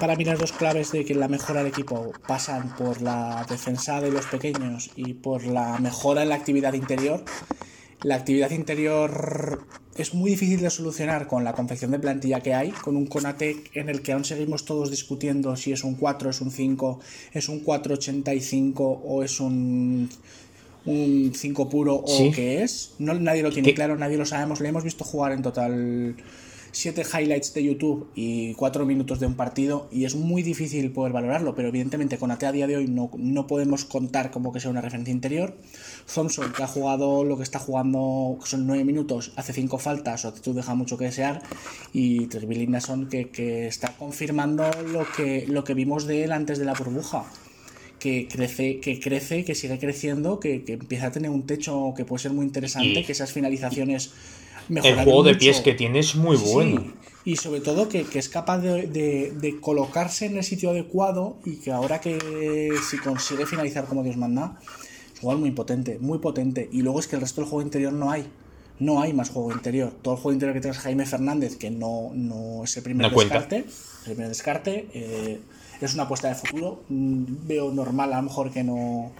para mí las dos claves de que la mejora del equipo pasan por la defensa de los pequeños y por la mejora en la actividad interior. La actividad interior es muy difícil de solucionar con la confección de plantilla que hay, con un Conatec en el que aún seguimos todos discutiendo si es un 4, es un 5, es un 4,85 o es un, un 5 puro o qué es. No, nadie lo tiene claro, nadie lo sabemos. Le hemos visto jugar en total 7 highlights de YouTube y 4 minutos de un partido y es muy difícil poder valorarlo, pero evidentemente con AT a día de hoy no, no podemos contar como que sea una referencia interior. Thompson, que ha jugado lo que está jugando, son 9 minutos, hace 5 faltas, o tú deja mucho que desear, y Treville Nason, que, que está confirmando lo que, lo que vimos de él antes de la burbuja que crece, que crece, que sigue creciendo, que, que, empieza a tener un techo que puede ser muy interesante, que esas finalizaciones El juego de pies que tiene es muy bueno. Y sobre todo que, que es capaz de, de, de, colocarse en el sitio adecuado y que ahora que si consigue finalizar como Dios manda, jugador muy potente, muy potente. Y luego es que el resto del juego interior no hay. No hay más juego interior. Todo el juego interior que tienes Jaime Fernández, que no, no es el primer no descarte. El primer descarte. Eh, es una apuesta de futuro. Mm, Veo normal a lo mejor que no.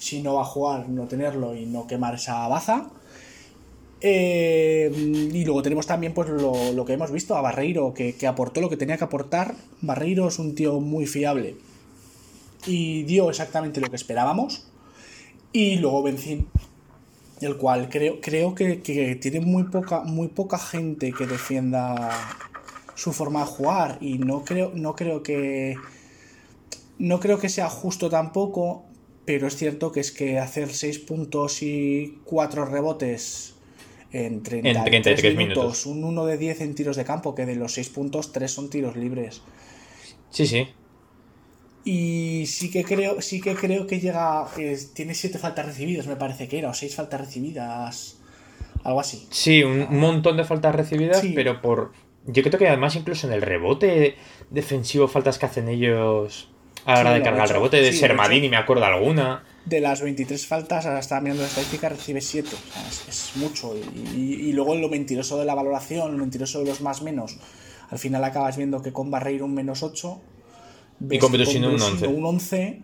Si no va a jugar, no tenerlo y no quemar esa baza. Eh, y luego tenemos también pues lo, lo, que hemos visto a Barreiro, que, que aportó lo que tenía que aportar. Barreiro es un tío muy fiable. Y dio exactamente lo que esperábamos. Y luego Benzín, el cual creo, creo que, que, tiene muy poca, muy poca gente que defienda su forma de jugar. Y no creo, no creo que. No creo que sea justo tampoco. Pero es cierto que es que hacer 6 puntos y 4 rebotes en 33, en 33 minutos, minutos, un 1 de 10 en tiros de campo, que de los 6 puntos, 3 son tiros libres. Sí, sí. Y sí que creo, sí que creo que llega. Eh, tiene siete faltas recibidas, me parece que era, o seis faltas recibidas. Algo así. Sí, un montón de faltas recibidas, sí. pero por. Yo creo que además, incluso en el rebote defensivo, faltas que hacen ellos a la hora sí, de cargar el rebote, de sí, Sermadini, me acuerdo alguna. De las 23 faltas, ahora estaba mirando la estadística, recibe 7. O sea, es, es, mucho. Y, y, y, luego lo mentiroso de la valoración, lo mentiroso de los más menos. Al final acabas viendo que con Barreiro un menos 8 y con Petrosino un 11. Un 11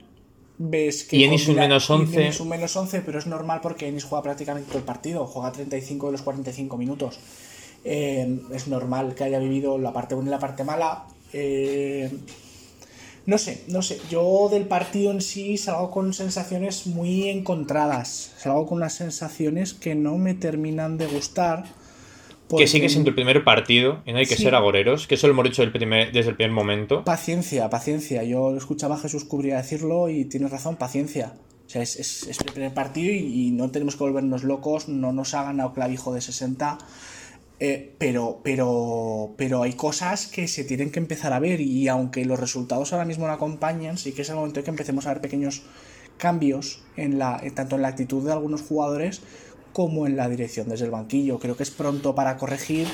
ves que y Ennis un menos 11. Ennis un menos 11, pero es normal porque Ennis juega prácticamente todo el partido, juega 35 de los 45 minutos. Eh, es normal que haya vivido la parte buena y la parte mala. Eh, no sé, no sé. Yo del partido en sí salgo con sensaciones muy encontradas. Salgo con unas sensaciones que no me terminan de gustar. Porque... Que sigue siendo el primer partido y no hay que sí. ser agoreros, que eso lo hemos dicho el primer, desde el primer momento. Paciencia, paciencia. Yo escuchaba a Jesús Cubría decirlo y tienes razón, paciencia. O sea, es, es, es el primer partido y, y, no tenemos que volvernos locos, no nos ha ganado clavijo de 60. Eh, pero, pero, pero hay cosas que se tienen que empezar a ver y aunque los resultados ahora mismo no acompañan, sí que es el momento de que empecemos a ver pequeños cambios en la, tanto en la actitud de algunos jugadores como en la dirección desde el banquillo. Creo que es pronto para corregir,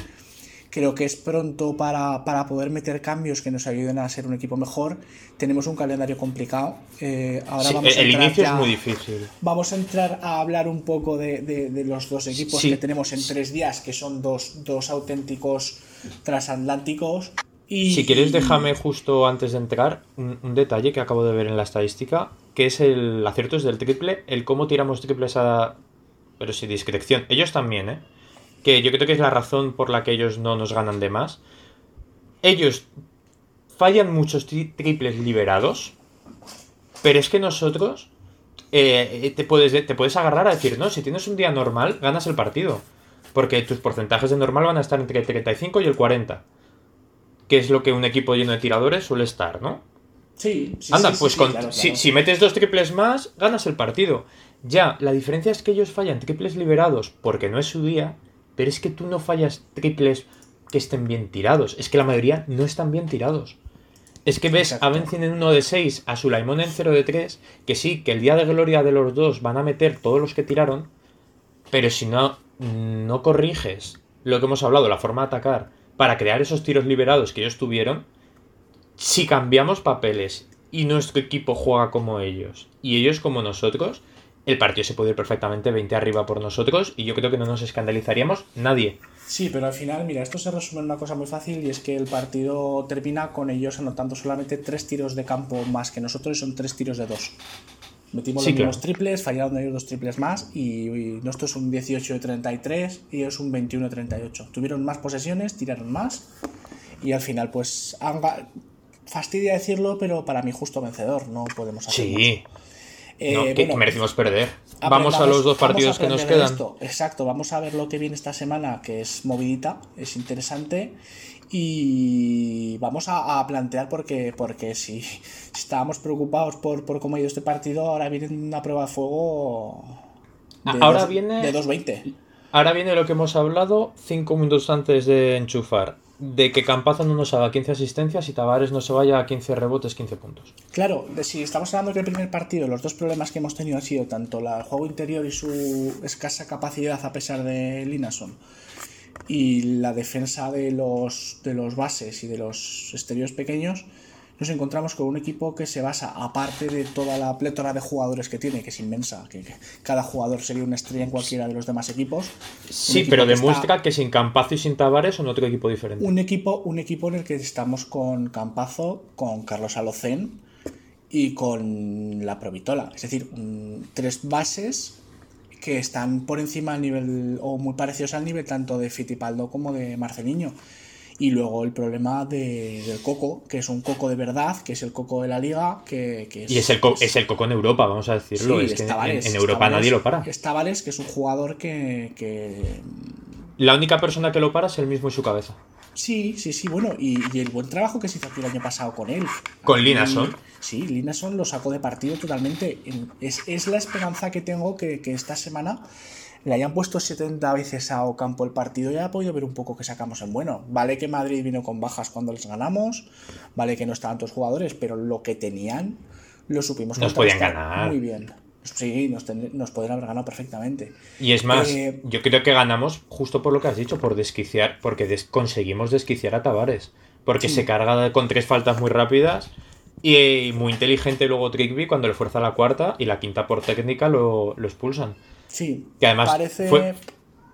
creo que es pronto para, para poder meter cambios que nos ayuden a ser un equipo mejor. Tenemos un calendario complicado. Eh, ahora sí, vamos el a inicio ya, es muy difícil. Vamos a entrar a hablar un poco de, de, de los dos equipos sí. que tenemos en tres días, que son dos, dos auténticos transatlánticos. Y, si quieres, déjame justo antes de entrar un, un, detalle que acabo de ver en la estadística, que es el acierto del triple, el cómo tiramos triples a, pero sin discreción. Ellos también, ¿eh? Que yo creo que es la razón por la que ellos no nos ganan de más. Ellos fallan muchos tri triples liberados, pero es que nosotros eh, te, puedes, te puedes agarrar a decir, no, si tienes un día normal, ganas el partido. Porque tus porcentajes de normal van a estar entre el 35 y el 40. Que es lo que un equipo lleno de tiradores suele estar, ¿no? Sí, sí, Anda, sí, pues sí, con, claro, si, si, metes dos triples más, ganas el partido. Ya, la diferencia es que ellos fallan triples liberados porque no es su día, pero es que tú no fallas triples que estén bien tirados. Es que la mayoría no están bien tirados. Es que ves Exacto. a Benzin en 1 de 6, a Sulaimón en 0 de 3, que sí, que el día de gloria de los dos van a meter todos los que tiraron, pero si no, no corriges lo que hemos hablado, la forma de atacar, para crear esos tiros liberados que ellos tuvieron, si cambiamos papeles y nuestro equipo juega como ellos y ellos como nosotros, el partido se puede ir perfectamente 20 arriba por nosotros y yo creo que no nos escandalizaríamos nadie. Sí, pero al final, mira, esto se resume en una cosa muy fácil y es que el partido termina con ellos anotando solamente tres tiros de campo más que nosotros y son tres tiros de dos. Metimos Sí, los mismos claro. triples, fallaron ellos dos triples más y, y nuestro es un 18 de 33 y ellos un 21 de 38. Tuvieron más posesiones, tiraron más y al final pues fastidia decirlo, pero para mí justo vencedor, no podemos hacer Sí. Eh, no, que, bueno, que merecimos perder. Vamos a los dos partidos que nos quedan. esto. Exacto, vamos a ver lo que viene esta semana, que es movidita, es interesante. Y vamos a, a plantear porque, porque si, si estábamos preocupados por, por cómo ha ido este partido, ahora viene una prueba de fuego. De Ahora dos- viene- De 2.20. Ahora viene lo que hemos hablado cinco minutos antes de enchufar. De que Campazo no nos haga 15 asistencias y Tavares no se vaya a 15 rebotes, 15 puntos. Claro, si estamos hablando que el primer partido, los dos problemas que hemos tenido han sido tanto el juego interior y su escasa capacidad a pesar de Linason y la defensa de los, de los bases y de los exteriores pequeños, nos encontramos con un equipo que se basa, aparte de toda la plétora de jugadores que tiene, que es inmensa, que, que cada jugador sería una estrella en cualquiera de los demás equipos. Sí, equipo pero que está- demuestra que sin Campazo y sin Tavares son otro equipo diferente. Un equipo, un equipo en el que estamos con Campazo, con Carlos Alocén y con la Provitola. Es decir, tres bases que están por encima del nivel, o muy parecidos al nivel tanto de Fitipaldo como de Marceliño. Y luego el problema de- del Coco, que es un Coco de verdad, que es el Coco de la liga, que, que Y es el, co- es el coco en Europa, vamos a decirlo. sí, es que en, en Europa nadie lo para. es Tavares, que es un jugador que, que La única persona que lo para es él mismo y su cabeza. Sí, sí, sí, bueno, y, y el buen trabajo que se hizo aquí el año pasado con él. Con Linason. Sí, Linason lo sacó de partido totalmente. En- Es, es la esperanza que tengo que, que esta semana le hayan puesto 70 veces a Ocampo el partido y haya podido ver un poco que sacamos en bueno. Vale que Madrid vino con bajas cuando les ganamos, vale que no estaban todos jugadores, pero lo que tenían lo supimos Nos podían ganar. Muy bien. Sí, nos, ten- nos podrían haber ganado perfectamente. Y es más, Eh, yo creo que ganamos justo por lo que has dicho, por desquiciar, porque des- conseguimos desquiciar a Tavares. Porque Sí. se carga con tres faltas muy rápidas y, y muy inteligente luego Trickby cuando le fuerza la cuarta y la quinta por técnica lo, lo expulsan. Sí, Que además parece... fue-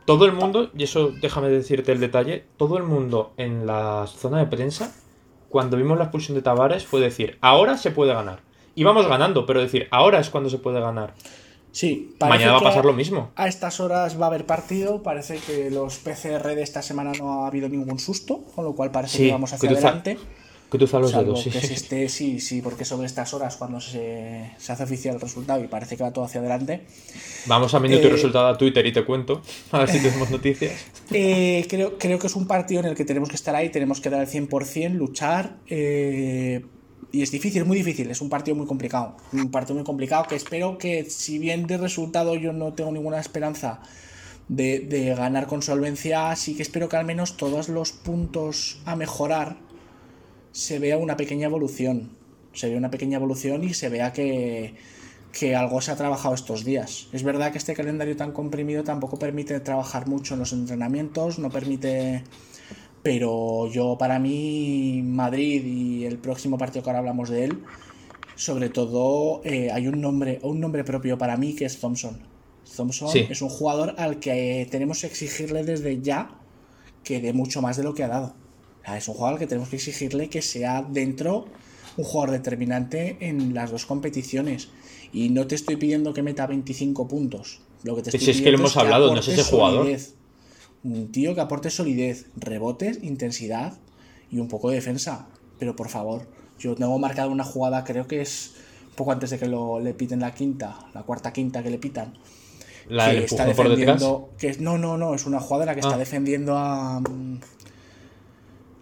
Todo el mundo, y eso déjame decirte el detalle, todo el mundo en la zona de prensa, cuando vimos la expulsión de Tavares, fue decir, ahora se puede ganar. Íbamos ganando, pero decir, ahora es cuando se puede ganar. Sí, parece Mañana va a pasar lo mismo. A estas horas va a haber partido. Parece que los PCR de esta semana no ha habido ningún susto, con lo cual parece Sí, que vamos hacia cruza- adelante. Cruza los Salvo dedos, sí. que se [LAUGHS] esté, sí, sí, porque sobre estas horas cuando se, se hace oficial el resultado y parece que va todo hacia adelante. Vamos a minuto y Eh, resultado a Twitter y te cuento. [LAUGHS] A ver si tenemos noticias. [LAUGHS] Eh, creo, creo que es un partido en el que tenemos que estar ahí, tenemos que dar el 100%, luchar. eh, y es difícil, es muy difícil, es un partido muy complicado. Un partido muy complicado que espero que, si bien de resultado yo no tengo ninguna esperanza de, de ganar con solvencia, sí que espero que al menos todos los puntos a mejorar se vea una pequeña evolución. Se vea una pequeña evolución y se vea que, que algo se ha trabajado estos días. Es verdad que este calendario tan comprimido tampoco permite trabajar mucho en los entrenamientos, no permite... Pero yo para mí Madrid y el próximo partido que ahora hablamos de él, sobre todo eh, hay un nombre, un nombre propio para mí que es Thompson. Thompson Sí. es un jugador al que tenemos que exigirle desde ya que dé mucho más de lo que ha dado. Es un jugador al que tenemos que exigirle que sea dentro un jugador determinante en las dos competiciones. Y no te estoy pidiendo que meta 25 puntos. Lo que te Si estoy es que lo pidiendo hemos hablado, no es ese jugador. solidez. Un tío que aporte solidez, rebotes, intensidad y un poco de defensa. Pero por favor, yo tengo marcado una jugada, creo que es un poco antes de que lo, le piten la quinta, la cuarta quinta que le pitan. La que está por defendiendo. Que, no, no, no, es una jugada en la que está Ah. defendiendo a.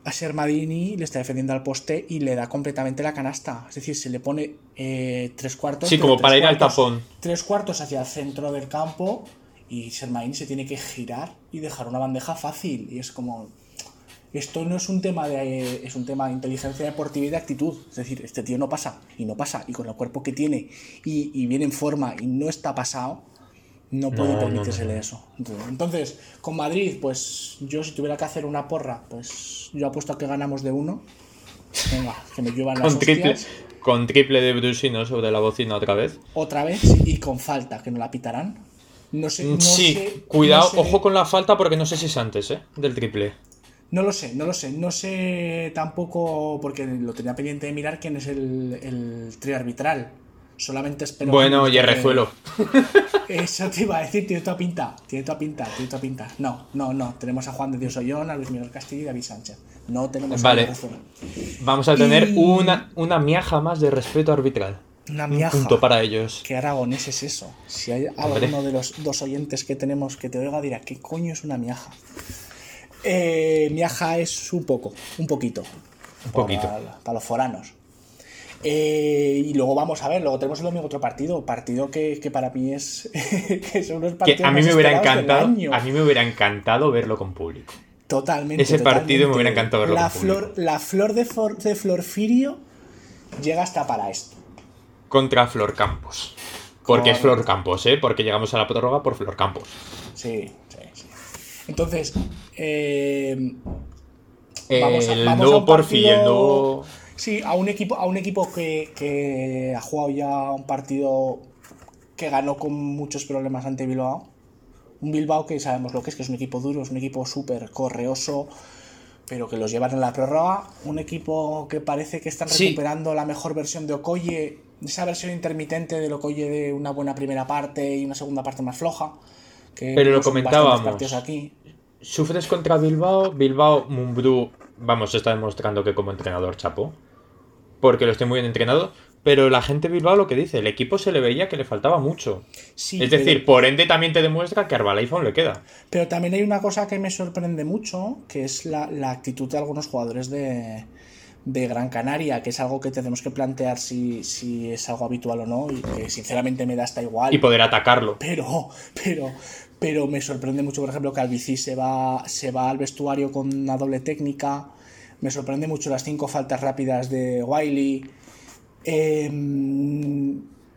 A Sermadini, le está defendiendo al poste y le da completamente la canasta. Es decir, se le pone eh, tres cuartos. Sí, como para ir al tapón. Tres cuartos hacia el centro del campo y Sermadini se tiene que girar y dejar una bandeja fácil. Y es como. Esto no es un tema de es un tema de inteligencia deportiva y de actitud. Es decir, este tío no pasa y no pasa y con el cuerpo que tiene y, y viene en forma y no está pasado, no puede No, permitírsele no, no. eso. Entonces, con Madrid, pues yo si tuviera que hacer una porra, pues yo apuesto a que ganamos de uno. Venga, que me llevan las Con triple, con triple de Brusino sobre la bocina otra vez. Otra vez y con falta, que no la pitarán. No sé. No sí, sé- cuidado, sé- ojo con la falta porque no sé si es antes, ¿eh? Del triple. No lo sé, no lo sé. No sé tampoco, porque lo tenía pendiente de mirar quién es el, el trío arbitral. Solamente espero. bueno, y Rezuelo. [LAUGHS] Eso te iba a decir, tiene toda pinta, tiene toda pinta, tiene toda pinta. No, no, no. Tenemos a Juan de Dios Ollón, a Luis Miguel Castillo y a David Sánchez. No tenemos Vale. a Rezuelo. Vamos a tener Y- una, una miaja más de respeto arbitral. Una Un miaja. punto para ellos. ¿Qué aragonés es eso? Si hay alguno de los dos oyentes que tenemos que te oiga, dirá, ¿qué coño es una miaja? Eh, miaja es un poco, un poquito. Un poquito. Para, para los foranos. Eh, y luego vamos a ver, luego tenemos el domingo otro partido, partido que, que para mí es [LAUGHS] que son Que partidos a mí me hubiera encantado. A mí me hubiera encantado verlo con público. Totalmente. Ese partido me hubiera encantado verlo La con público. flor, la flor de, for- de Florfirio llega hasta para esto. Contra Flor Campos. Porque es. Flor Campos, ¿eh? Porque llegamos a la prórroga por Flor Campos. Sí, sí, sí. Entonces, eh, Vamos a- el vamos a nuevo un Porfi, el partido- nuevo. Sí, a un equipo, a un equipo que, que ha jugado ya un partido que ganó con muchos problemas ante Bilbao. Un Bilbao que sabemos lo que es, que es un equipo duro, es un equipo súper correoso, pero que los llevan en la prórroga. Un equipo que parece que están Sí. recuperando la mejor versión de Okoye, esa versión intermitente del Okoye de una buena primera parte y una segunda parte más floja. Que Pero lo comentábamos. aquí. Sufres contra Bilbao. Bilbao, Mumbrú, vamos, está demostrando que como entrenador chapo. Porque lo estoy muy bien entrenado. Pero la gente de Bilbao lo que dice, el equipo se le veía que le faltaba mucho. Sí, es pero- decir, por ende también te demuestra que a Herbalife aún le queda. Pero también hay una cosa que me sorprende mucho, que es la, la actitud de algunos jugadores de, de Gran Canaria, que es algo que tenemos que plantear si, si es algo habitual o no, y que sinceramente me da hasta igual. Y poder atacarlo. Pero, pero, pero me sorprende mucho, por ejemplo, que Albicí se va, se va al vestuario con una doble técnica. Me sorprende mucho las cinco faltas rápidas de Wiley. Eh,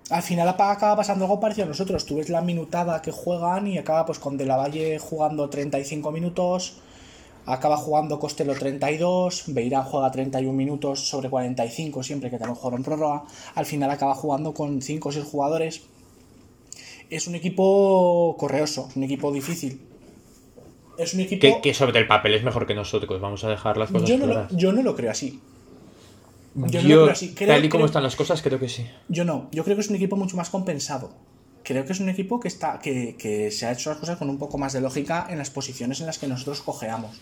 al final acaba pasando algo parecido a nosotros. Tú ves la minutada que juegan y acaba pues con De la Valle jugando 35 minutos. Acaba jugando Costello 32, Beirán juega 31 minutos sobre 45 siempre que también jugaron prórroga. Al final acaba jugando con 5 o 6 jugadores. Es un equipo correoso, un equipo difícil. Es un equipo... Que, que sobre el papel es mejor que nosotros. Vamos a dejar las cosas yo, no lo, claras. yo no lo creo así. Yo, Yo, no lo creo así. Creo- tal y como creo- están las cosas, creo que sí. Yo no, yo creo que es un equipo mucho más compensado. Creo que es un equipo que está que, que se ha hecho las cosas con un poco más de lógica en las posiciones en las que nosotros cojeamos.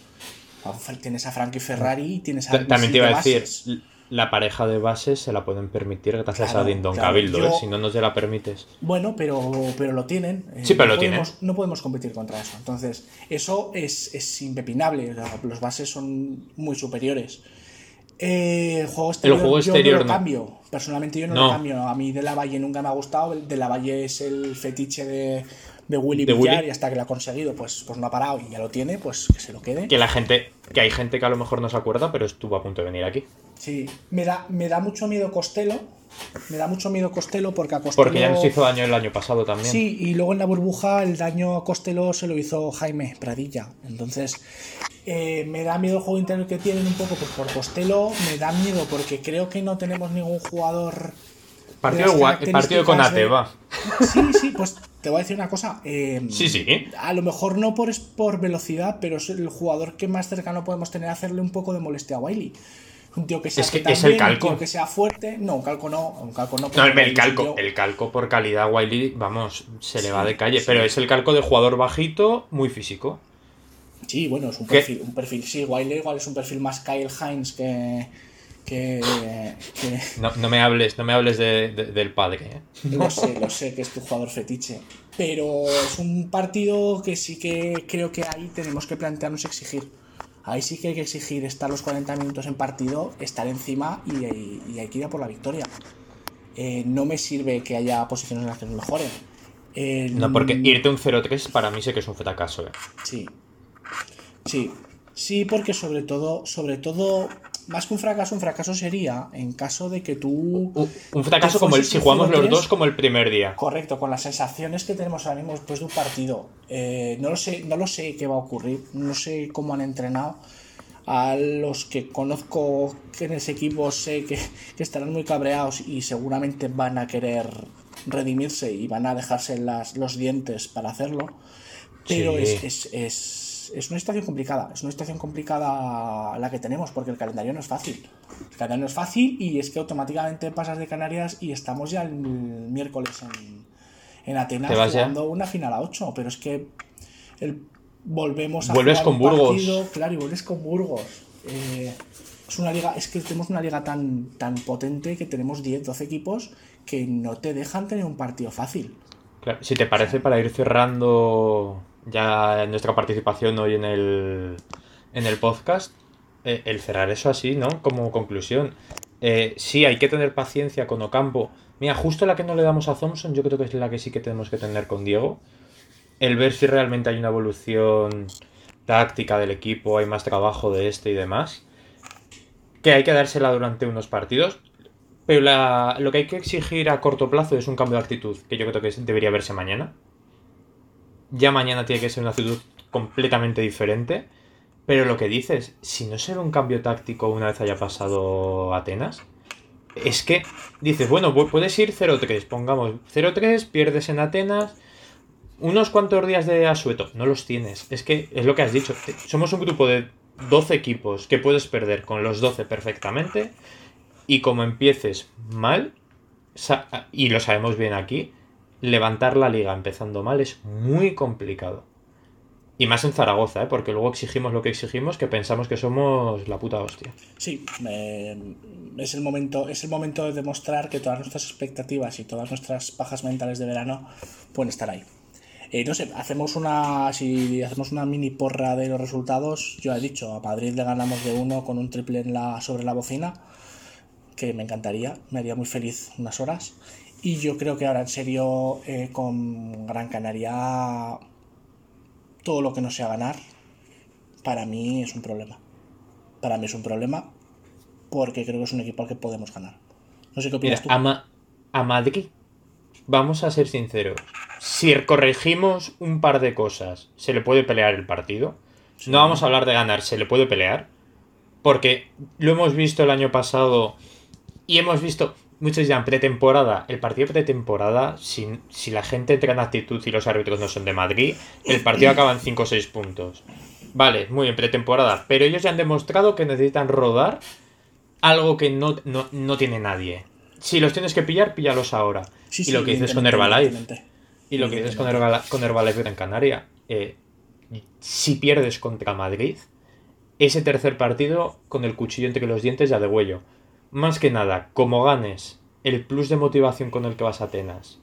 Tienes a Frankie Ferrari y tienes a Ta- También te iba a decir, bases. La pareja de bases se la pueden permitir gracias Claro, a Dindon claro. Cabildo, Yo- ¿eh? si no, no te la permites. Bueno, pero, pero lo tienen. eh, Sí, pero no lo tienen. podemos- No podemos competir contra eso. Entonces, eso es, es impepinable. Los bases son muy superiores. Eh, el juego exterior, juego yo no lo no. cambio. Personalmente yo no, No. lo cambio. A mí De La Valle nunca me ha gustado. De La Valle es el fetiche de, de Willy De Villar Willy. y hasta que lo ha conseguido, pues, pues no ha parado y ya lo tiene, pues que se lo quede. Que la gente, que hay gente que a lo mejor no se acuerda, pero estuvo a punto de venir aquí. Sí, me da, me da mucho miedo Costello. Me da mucho miedo Costello porque a Costello... Porque ya nos hizo daño el año pasado también. Sí, y luego en la burbuja el daño a Costello se lo hizo Jaime Pradilla. Entonces, eh, me da miedo el juego interior que tienen un poco pues, por Costello. Me da miedo porque creo que no tenemos ningún jugador. Partido, partido con de- Ateba. Sí, sí, pues te voy a decir una cosa. eh, Sí, sí. A lo mejor no por, es por velocidad, pero es el jugador que más cercano podemos tener a hacerle un poco de molestia a Wiley. Un tío que sea Es que es el calco. un tío que sea fuerte. No, un calco no, un calco no. El, calco, tío- el calco por calidad, Wiley, vamos, se le va de calle. sí. Pero es el calco de jugador bajito, muy físico. Sí, bueno, es un ¿Qué? perfil, un perfil, sí, Wiley igual es un perfil más Kyle Hines que. que. que- No, no me hables, no me hables de- de- del padre, ¿eh? lo sé, lo sé que es tu jugador fetiche. Pero es un partido que sí que creo que ahí tenemos que plantearnos exigir. Ahí sí que hay que exigir estar los 40 minutos en partido, estar encima y, y- y hay que ir a por la victoria. Eh, no me sirve que haya posiciones en las que nos mejoren. Eh, No, porque irte un 0-3 para mí sé que es un fracaso, ¿eh? Sí. Sí. Sí, porque sobre todo, sobre todo, más que un fracaso, un fracaso sería en caso de que tú. Un, un fracaso como el si jugamos los 0-3, dos como el primer día. Correcto, con las sensaciones que tenemos ahora mismo después de un partido. Eh, no lo sé, no lo sé qué va a ocurrir, no sé cómo han entrenado. a los que conozco que en ese equipo sé que, estarán muy cabreados y seguramente van a querer redimirse y van a dejarse las, los dientes para hacerlo. Pero es, es, es, es, una situación complicada, es una situación complicada la que tenemos porque el calendario no es fácil. El calendario no es fácil y es que automáticamente pasas de Canarias y estamos ya el miércoles en, en Atenas jugando una final a 8, pero es que el volvemos a vuelves con Burgos. claro y vuelves con Burgos. Eh, es una liga es que tenemos una liga tan tan potente que tenemos 10 12 equipos que no te dejan tener un partido fácil. Claro, si te parece para ir cerrando ya nuestra participación hoy en el en el podcast eh, el cerrar eso así no como conclusión. Eh, sí hay que tener paciencia con Ocampo. Mira justo la que no le damos a Thompson yo creo que es la que sí que tenemos que tener con Diego. El ver si realmente hay una evolución táctica del equipo, hay más trabajo de este y demás, que hay que dársela durante unos partidos, pero lo que hay que exigir a corto plazo es un cambio de actitud, que yo creo que debería verse mañana. Ya mañana tiene que ser una actitud completamente diferente, pero lo que dices, si no se ve un cambio táctico una vez haya pasado Atenas, es que dices, bueno, puedes ir 0-3, pongamos 0-3, pierdes en Atenas, unos cuantos días de asueto, no los tienes. Es que es lo que has dicho. Somos un grupo de 12 equipos que puedes perder con los 12 perfectamente. Y como empieces mal, y lo sabemos bien aquí, levantar la liga empezando mal es muy complicado. Y más en Zaragoza, ¿eh? porque luego exigimos lo que exigimos, que pensamos que somos la puta hostia. Sí, es, el momento, es el momento de demostrar que todas nuestras expectativas y todas nuestras pajas mentales de verano pueden estar ahí. Eh, no sé, hacemos una. Si hacemos una mini porra de los resultados, yo he dicho, a Madrid le ganamos de uno con un triple en la, sobre la bocina, que me encantaría, me haría muy feliz unas horas. Y yo creo que ahora en serio, eh, con Gran Canaria, todo lo que no sea ganar, para mí es un problema. Para mí es un problema, porque creo que es un equipo al que podemos ganar. No sé qué opinas tú. a Madrid vamos a ser sinceros. Si corregimos un par de cosas, ¿se le puede pelear el partido? No vamos a hablar de ganar, ¿se le puede pelear? Porque lo hemos visto el año pasado y hemos visto, muchos ya en pretemporada, el partido pretemporada, si, si la gente entra en actitud y los árbitros no son de Madrid, el partido acaba en 5 o 6 puntos. Vale, muy bien, pretemporada, pero ellos ya han demostrado que necesitan rodar algo que no, no tiene nadie. Si los tienes que pillar, píllalos ahora y lo que dices con Herbalife. Y lo que dices con, Herbalife en Canaria. Eh, si pierdes contra Madrid, ese tercer partido con el cuchillo entre los dientes ya de huello. Más que nada, como ganes, el plus de motivación con el que vas a Atenas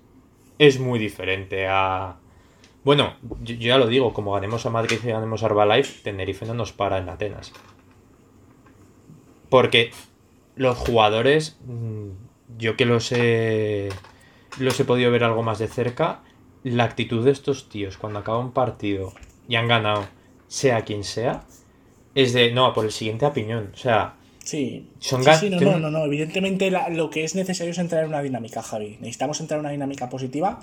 es muy diferente a. Bueno, yo, ya lo digo, como ganemos a Madrid y ganemos a Herbalife, Tenerife no nos para en Atenas. Porque los jugadores, mm, yo que los he los he podido ver algo más de cerca, la actitud de estos tíos cuando acaba un partido y han ganado, sea quien sea, es de, no, por el siguiente a piñón. O sea, Sí, son sí, no, no, no, no, Evidentemente lo que es necesario es entrar en una dinámica, Javi. Necesitamos entrar en una dinámica positiva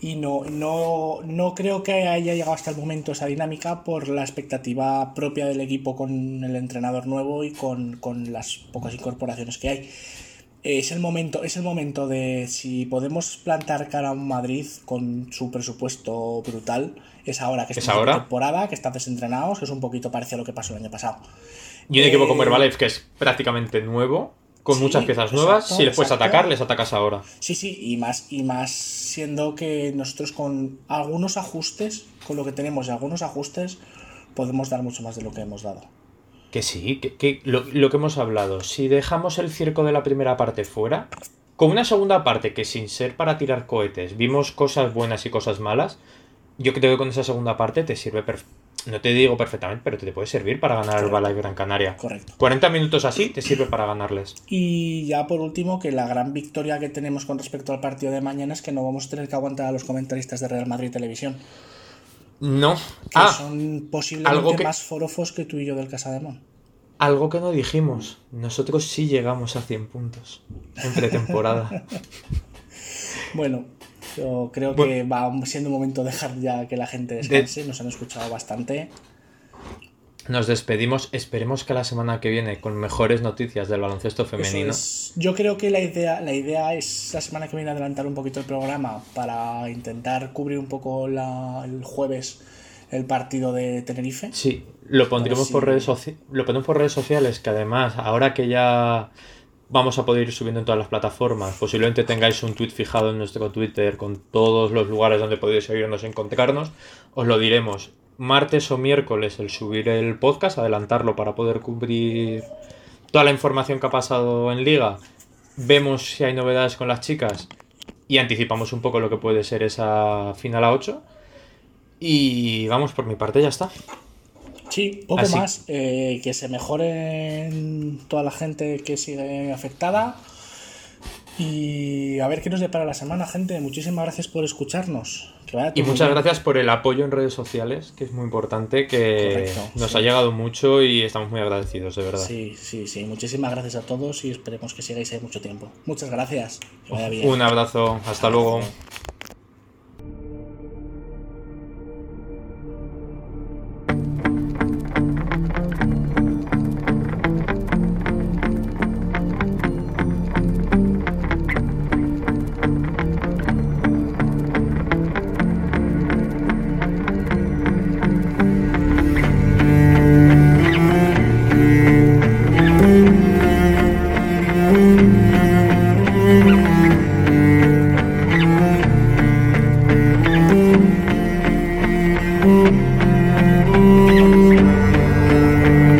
y no, no, no creo que haya llegado hasta el momento esa dinámica por la expectativa propia del equipo con el entrenador nuevo y con, con las pocas incorporaciones que hay es el momento, es el momento de si podemos plantar cara a un Madrid con su presupuesto brutal, es ahora que está en temporada, que está desentrenados, que es un poquito parecido a lo que pasó el año pasado. Y un equipo como eh, Herbalife que es prácticamente nuevo, con muchas piezas nuevas, si les puedes atacar, les atacas ahora. Sí, sí, y más, y más siendo que nosotros con algunos ajustes, con lo que tenemos y algunos ajustes, podemos dar mucho más de lo que hemos dado. Que sí, que, lo, que hemos hablado, si dejamos el circo de la primera parte fuera, con una segunda parte que sin ser para tirar cohetes vimos cosas buenas y cosas malas, yo creo que con esa segunda parte te sirve no te digo perfectamente, pero te puede servir para ganar el Balay Gran Canaria. Correcto. 40 minutos así te sirve para ganarles. Y ya por último, que la gran victoria que tenemos con respecto al partido de mañana es que no vamos a tener que aguantar a los comentaristas de Real Madrid Televisión. No. Que ah, son posiblemente más forofos que tú y yo del Casademón. Algo que no dijimos. Nosotros sí llegamos a 100 puntos en pretemporada. [LAUGHS] bueno, yo creo que va siendo momento de dejar ya que la gente descanse. Nos han escuchado bastante. nos despedimos. Esperemos que la semana que viene con mejores noticias del baloncesto femenino. Yo creo que la idea, la idea es la semana que viene adelantar un poquito el programa para intentar cubrir un poco el jueves el partido de Tenerife. Sí, lo pondremos por redes lo ponemos por redes sociales, que además, ahora que ya vamos a poder ir subiendo en todas las plataformas, posiblemente tengáis un tweet fijado en nuestro Twitter con todos los lugares donde podéis y encontrarnos, os lo diremos martes o miércoles el subir el podcast, adelantarlo para poder cubrir toda la información que ha pasado en liga. Vemos si hay novedades con las chicas y anticipamos un poco lo que puede ser esa final a 8. Y vamos, por mi parte ya está. Sí, poco más. Eh, que se mejore toda la gente que sigue afectada. Y a ver qué nos depara la semana, gente. Muchísimas gracias por escucharnos. Y muchas gracias por el apoyo en redes sociales, que es muy importante, que nos ha llegado mucho y estamos muy agradecidos, de verdad. Sí, sí, sí. Muchísimas gracias a todos y esperemos que sigáis ahí mucho tiempo. Muchas gracias. Un abrazo. Hasta luego.